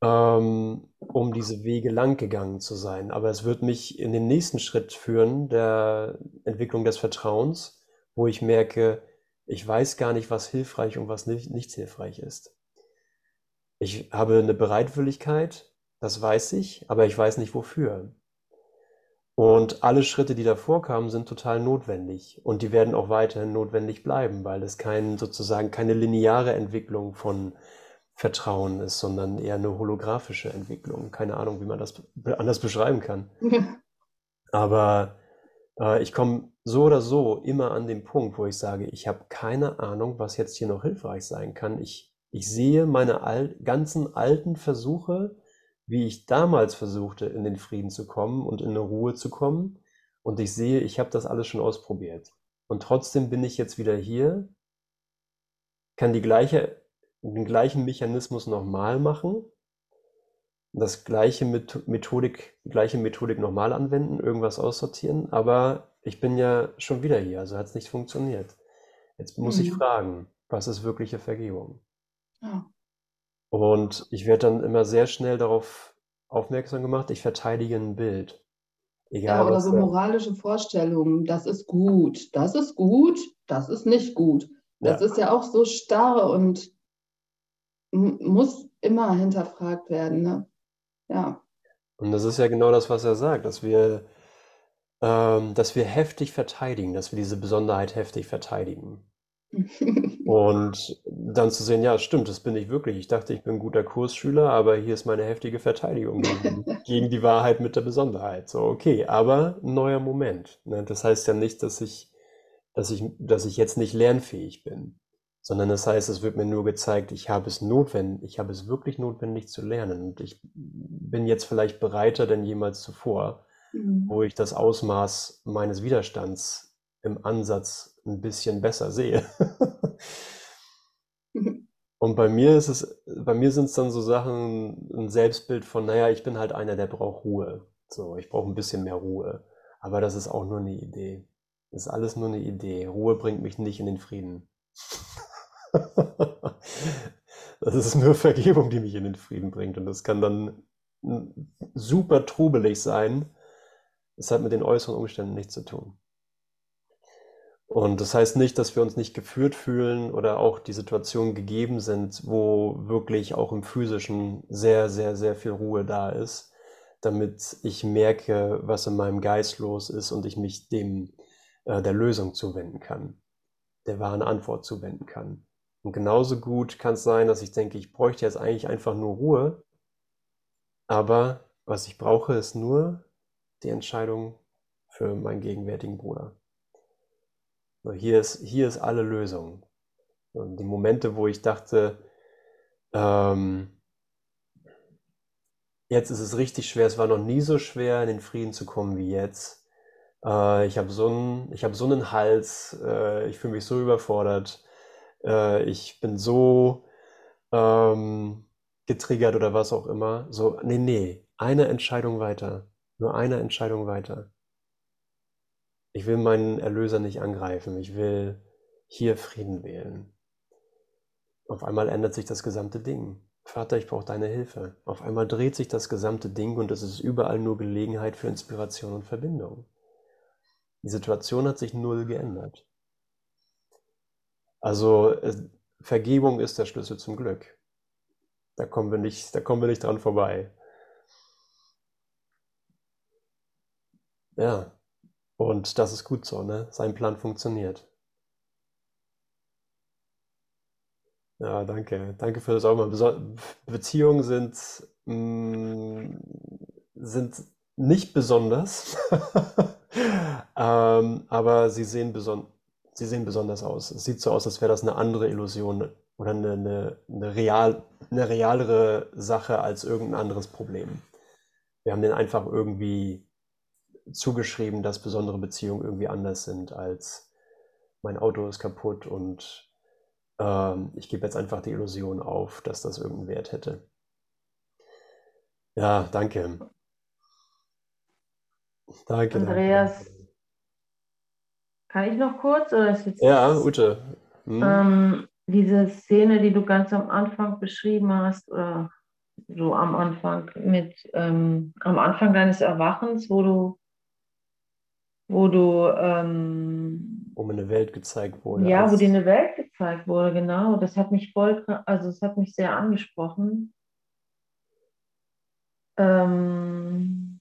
ähm, um diese Wege lang gegangen zu sein. Aber es wird mich in den nächsten Schritt führen, der Entwicklung des Vertrauens, wo ich merke, ich weiß gar nicht, was hilfreich und was nicht, nicht hilfreich ist. Ich habe eine Bereitwilligkeit, das weiß ich, aber ich weiß nicht wofür. Und alle Schritte, die davor kamen, sind total notwendig. Und die werden auch weiterhin notwendig bleiben, weil es kein, sozusagen keine lineare Entwicklung von Vertrauen ist, sondern eher eine holographische Entwicklung. Keine Ahnung, wie man das anders beschreiben kann. Aber äh, ich komme so oder so immer an den Punkt, wo ich sage, ich habe keine Ahnung, was jetzt hier noch hilfreich sein kann. Ich, ich sehe meine al ganzen alten Versuche, wie ich damals versuchte, in den Frieden zu kommen und in eine Ruhe zu kommen. Und ich sehe, ich habe das alles schon ausprobiert. Und trotzdem bin ich jetzt wieder hier, kann die gleiche, den gleichen Mechanismus nochmal machen, das gleiche Methodik, gleiche Methodik nochmal anwenden, irgendwas aussortieren, aber ich bin ja schon wieder hier, also hat es nicht funktioniert. Jetzt muss mhm. ich fragen, was ist wirkliche Vergebung? Ja. Und ich werde dann immer sehr schnell darauf aufmerksam gemacht, ich verteidige ein Bild. Egal, ja, oder so moralische Vorstellungen, das ist gut, das ist gut, das ist nicht gut. Das ja. ist ja auch so starr und muss immer hinterfragt werden. Ne? Ja. Und das ist ja genau das, was er sagt, dass wir, ähm, dass wir heftig verteidigen, dass wir diese Besonderheit heftig verteidigen. Und dann zu sehen, ja, stimmt, das bin ich wirklich. Ich dachte, ich bin ein guter Kursschüler, aber hier ist meine heftige Verteidigung gegen, gegen die Wahrheit mit der Besonderheit. So, okay, aber ein neuer Moment. Ne? Das heißt ja nicht, dass ich, dass ich, dass ich jetzt nicht lernfähig bin, sondern das heißt, es wird mir nur gezeigt, ich habe es notwendig, ich habe es wirklich notwendig zu lernen. Und ich bin jetzt vielleicht bereiter denn jemals zuvor, mhm. wo ich das Ausmaß meines Widerstands im Ansatz ein bisschen besser sehe. Und bei mir ist es, bei mir sind es dann so Sachen, ein Selbstbild von, naja, ich bin halt einer, der braucht Ruhe. So, ich brauche ein bisschen mehr Ruhe. Aber das ist auch nur eine Idee. Das ist alles nur eine Idee. Ruhe bringt mich nicht in den Frieden. Das ist nur Vergebung, die mich in den Frieden bringt. Und das kann dann super trubelig sein. Das hat mit den äußeren Umständen nichts zu tun. Und das heißt nicht, dass wir uns nicht geführt fühlen oder auch die Situationen gegeben sind, wo wirklich auch im physischen sehr, sehr, sehr viel Ruhe da ist, damit ich merke, was in meinem Geist los ist und ich mich dem äh, der Lösung zuwenden kann, der wahren Antwort zuwenden kann. Und genauso gut kann es sein, dass ich denke, ich bräuchte jetzt eigentlich einfach nur Ruhe, aber was ich brauche, ist nur die Entscheidung für meinen gegenwärtigen Bruder. Hier ist, hier ist alle Lösung. Und die Momente, wo ich dachte, ähm, jetzt ist es richtig schwer, es war noch nie so schwer, in den Frieden zu kommen wie jetzt. Äh, ich habe so einen, habe so einen Hals, äh, ich fühle mich so überfordert, äh, ich bin so ähm, getriggert oder was auch immer. So, nee, nee, eine Entscheidung weiter, nur eine Entscheidung weiter. Ich will meinen Erlöser nicht angreifen. Ich will hier Frieden wählen. Auf einmal ändert sich das gesamte Ding. Vater, ich brauche deine Hilfe. Auf einmal dreht sich das gesamte Ding und es ist überall nur Gelegenheit für Inspiration und Verbindung. Die Situation hat sich null geändert. Also Vergebung ist der Schlüssel zum Glück. Da kommen wir nicht, da kommen wir nicht dran vorbei. Ja, und das ist gut so, ne? Sein Plan funktioniert. Ja, danke. Danke für das auch mal. Beziehungen sind, mm, sind nicht besonders, ähm, aber sie sehen, beson sie sehen besonders aus. Es sieht so aus, als wäre das eine andere Illusion oder eine, eine, eine, real, eine realere Sache als irgendein anderes Problem. Wir haben den einfach irgendwie zugeschrieben, dass besondere Beziehungen irgendwie anders sind als mein Auto ist kaputt und ähm, ich gebe jetzt einfach die Illusion auf, dass das irgendeinen Wert hätte. Ja, danke. Danke. Andreas, danke. kann ich noch kurz? Oder ist jetzt ja, Ute. Hm. Ähm, diese Szene, die du ganz am Anfang beschrieben hast, oder so am Anfang mit ähm, am Anfang deines Erwachens, wo du wo du ähm, wo mir eine Welt gezeigt wurde. Ja, wo dir eine Welt gezeigt wurde, genau. Das hat mich voll, also es hat mich sehr angesprochen. Ähm,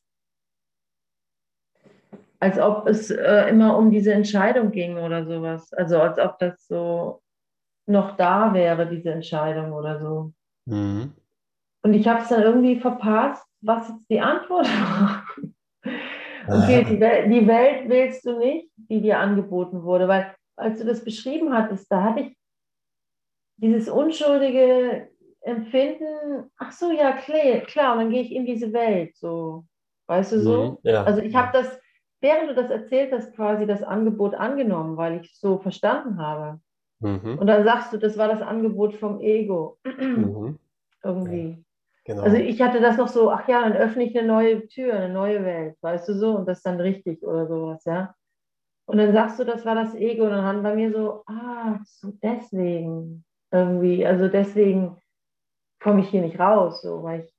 als ob es äh, immer um diese Entscheidung ging oder sowas. Also als ob das so noch da wäre, diese Entscheidung oder so. Mhm. Und ich habe es dann irgendwie verpasst, was jetzt die Antwort war. Okay, die, Welt, die Welt willst du nicht, die dir angeboten wurde, weil als du das beschrieben hattest, da hatte ich dieses unschuldige Empfinden, ach so, ja, klar, klar, und dann gehe ich in diese Welt, so, weißt du so? Mhm, ja. Also ich habe das, während du das erzählt hast, quasi das Angebot angenommen, weil ich es so verstanden habe. Mhm. Und dann sagst du, das war das Angebot vom Ego. Mhm. Irgendwie. Genau. Also ich hatte das noch so, ach ja, dann öffne ich eine neue Tür, eine neue Welt, weißt du so, und das ist dann richtig oder sowas, ja. Und dann sagst du, das war das Ego, und dann haben bei mir so, ah, so deswegen irgendwie, also deswegen komme ich hier nicht raus, so, weil ich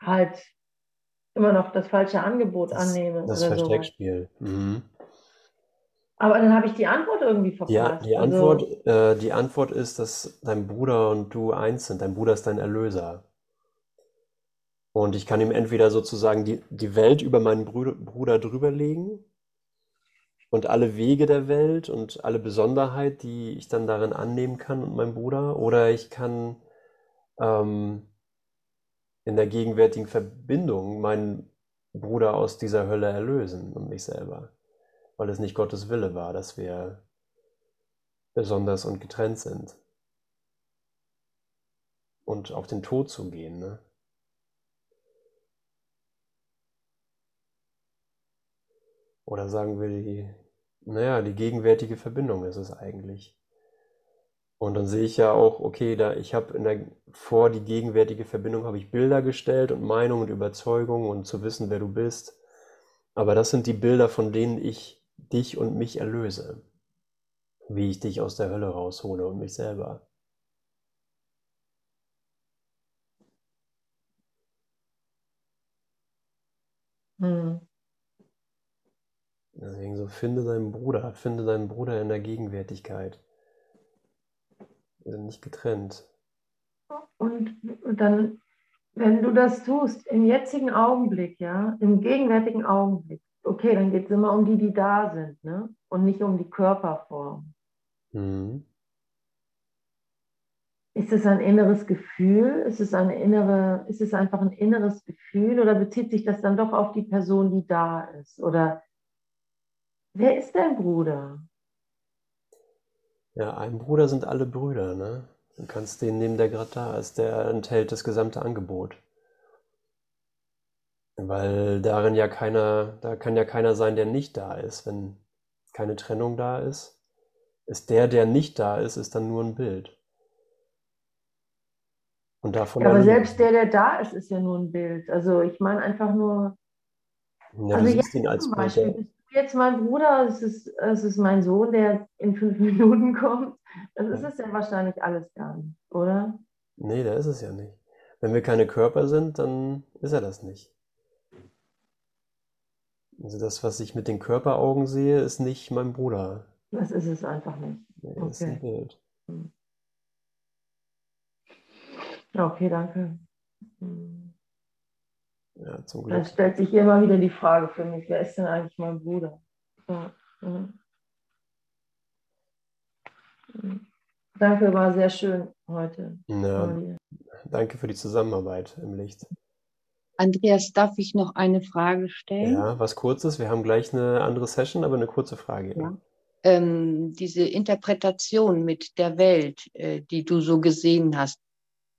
halt immer noch das falsche Angebot das, annehme. Das oder Versteckspiel. Mhm. Aber dann habe ich die Antwort irgendwie verpasst. Ja, die also, Antwort, äh, die Antwort ist, dass dein Bruder und du eins sind. Dein Bruder ist dein Erlöser. Und ich kann ihm entweder sozusagen die, die Welt über meinen Bruder, Bruder drüberlegen und alle Wege der Welt und alle Besonderheit, die ich dann darin annehmen kann und mein Bruder, oder ich kann ähm, in der gegenwärtigen Verbindung meinen Bruder aus dieser Hölle erlösen und mich selber, weil es nicht Gottes Wille war, dass wir besonders und getrennt sind und auf den Tod zu gehen. Ne? Oder sagen wir die, naja, die gegenwärtige Verbindung ist es eigentlich. Und dann sehe ich ja auch, okay, da ich habe in der vor die gegenwärtige Verbindung habe ich Bilder gestellt und Meinungen und Überzeugungen und zu wissen, wer du bist. Aber das sind die Bilder, von denen ich dich und mich erlöse. Wie ich dich aus der Hölle raushole und mich selber. Hm. Deswegen so, finde deinen Bruder, finde deinen Bruder in der Gegenwärtigkeit. Wir sind nicht getrennt. Und dann, wenn du das tust, im jetzigen Augenblick, ja, im gegenwärtigen Augenblick, okay, dann geht es immer um die, die da sind, ne? Und nicht um die Körperform. Mhm. Ist es ein inneres Gefühl? Ist es eine innere, ist es einfach ein inneres Gefühl oder bezieht sich das dann doch auf die Person, die da ist? Oder wer ist dein Bruder? Ja, ein Bruder sind alle Brüder, ne? Du kannst den nehmen, der gerade da ist, der enthält das gesamte Angebot. Weil darin ja keiner, da kann ja keiner sein, der nicht da ist. Wenn keine Trennung da ist, ist der, der nicht da ist, ist dann nur ein Bild. Und davon Ja, aber selbst der, der da ist, ist ja nur ein Bild. Also ich meine einfach nur, Ja, du also siehst jetzt ihn als Bild. Jetzt mein Bruder, es ist, es ist mein Sohn, der in fünf Minuten kommt, dann ist es ja wahrscheinlich alles gar nicht, oder? nee, der ist es ja nicht. Wenn wir keine Körper sind, dann ist er das nicht. Also das, was ich mit den Körperaugen sehe, ist nicht mein Bruder. Das ist es einfach nicht. Nee, das ist ein Okay. Bild. Ja, Okay, danke. Ja, zum Dann Glück. stellt sich immer wieder die Frage für mich, wer ist denn eigentlich mein Bruder? Ja. mhm. Danke, war sehr schön heute. Ja, danke für die Zusammenarbeit im Licht. Andreas, darf ich noch eine Frage stellen? Ja, was kurzes. Wir haben gleich eine andere Session, aber eine kurze Frage. Ja. Ähm, diese Interpretation mit der Welt, äh, die du so gesehen hast,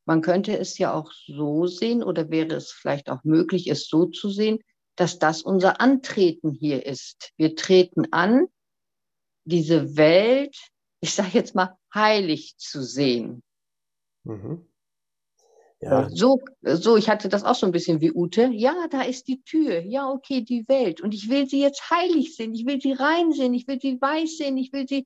man könnte es ja auch so sehen oder wäre es vielleicht auch möglich, es so zu sehen, dass das unser Antreten hier ist. Wir treten an, diese Welt, ich sage jetzt mal, heilig zu sehen. Mhm. Ja, So, so, ich hatte das auch so ein bisschen wie Ute. Ja, da ist die Tür. Ja, okay, die Welt. Und ich will sie jetzt heilig sehen. Ich will sie rein sehen. Ich will sie weiß sehen. Ich will sie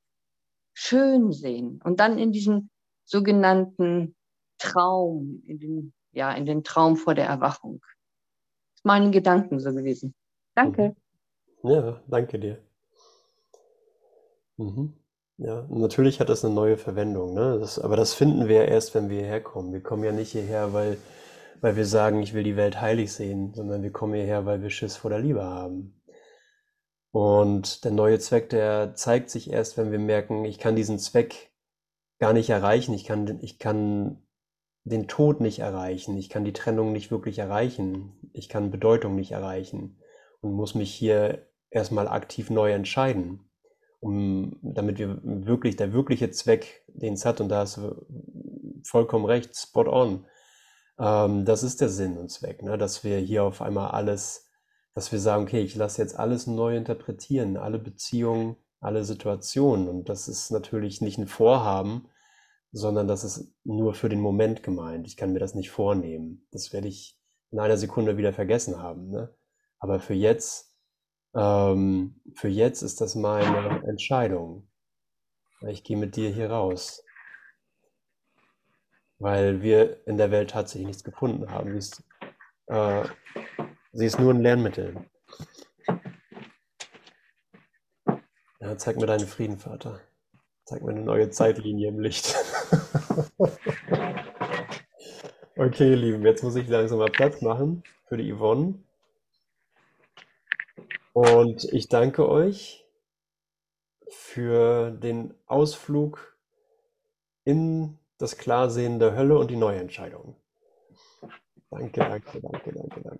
schön sehen. Und dann in diesem sogenannten Traum, in den, ja, in den Traum vor der Erwachung. Das ist meine Gedanken so gewesen. Danke. ja, danke dir. Mhm. Ja, natürlich hat das eine neue Verwendung, ne? Das, aber das finden wir ja erst, wenn wir hierher kommen. Wir kommen ja nicht hierher, weil, weil wir sagen, ich will die Welt heilig sehen, sondern wir kommen hierher, weil wir Schiss vor der Liebe haben. Und der neue Zweck, der zeigt sich erst, wenn wir merken, ich kann diesen Zweck gar nicht erreichen. Ich kann, ich kann den Tod nicht erreichen. Ich kann die Trennung nicht wirklich erreichen. Ich kann Bedeutung nicht erreichen und muss mich hier erstmal aktiv neu entscheiden, um, damit wir wirklich, der wirkliche Zweck, den es hat, und da hast du vollkommen recht, spot on, ähm, das ist der Sinn und Zweck, ne? dass wir hier auf einmal alles, dass wir sagen, okay, ich lasse jetzt alles neu interpretieren, alle Beziehungen, alle Situationen. Und das ist natürlich nicht ein Vorhaben, sondern das ist nur für den Moment gemeint. Ich kann mir das nicht vornehmen. Das werde ich in einer Sekunde wieder vergessen haben. Ne? Aber für jetzt, ähm, für jetzt ist das meine Entscheidung. Ich gehe mit dir hier raus, weil wir in der Welt tatsächlich nichts gefunden haben. Sie ist, äh, sie ist nur ein Lernmittel. Ja, zeig mir deinen Frieden, Vater. Zeig mir eine neue Zeitlinie im Licht. Okay, ihr Lieben, jetzt muss ich langsam mal Platz machen für die Yvonne. Und ich danke euch für den Ausflug in das Klarsehen der Hölle und die Neuentscheidung. Danke, danke, danke, danke, danke.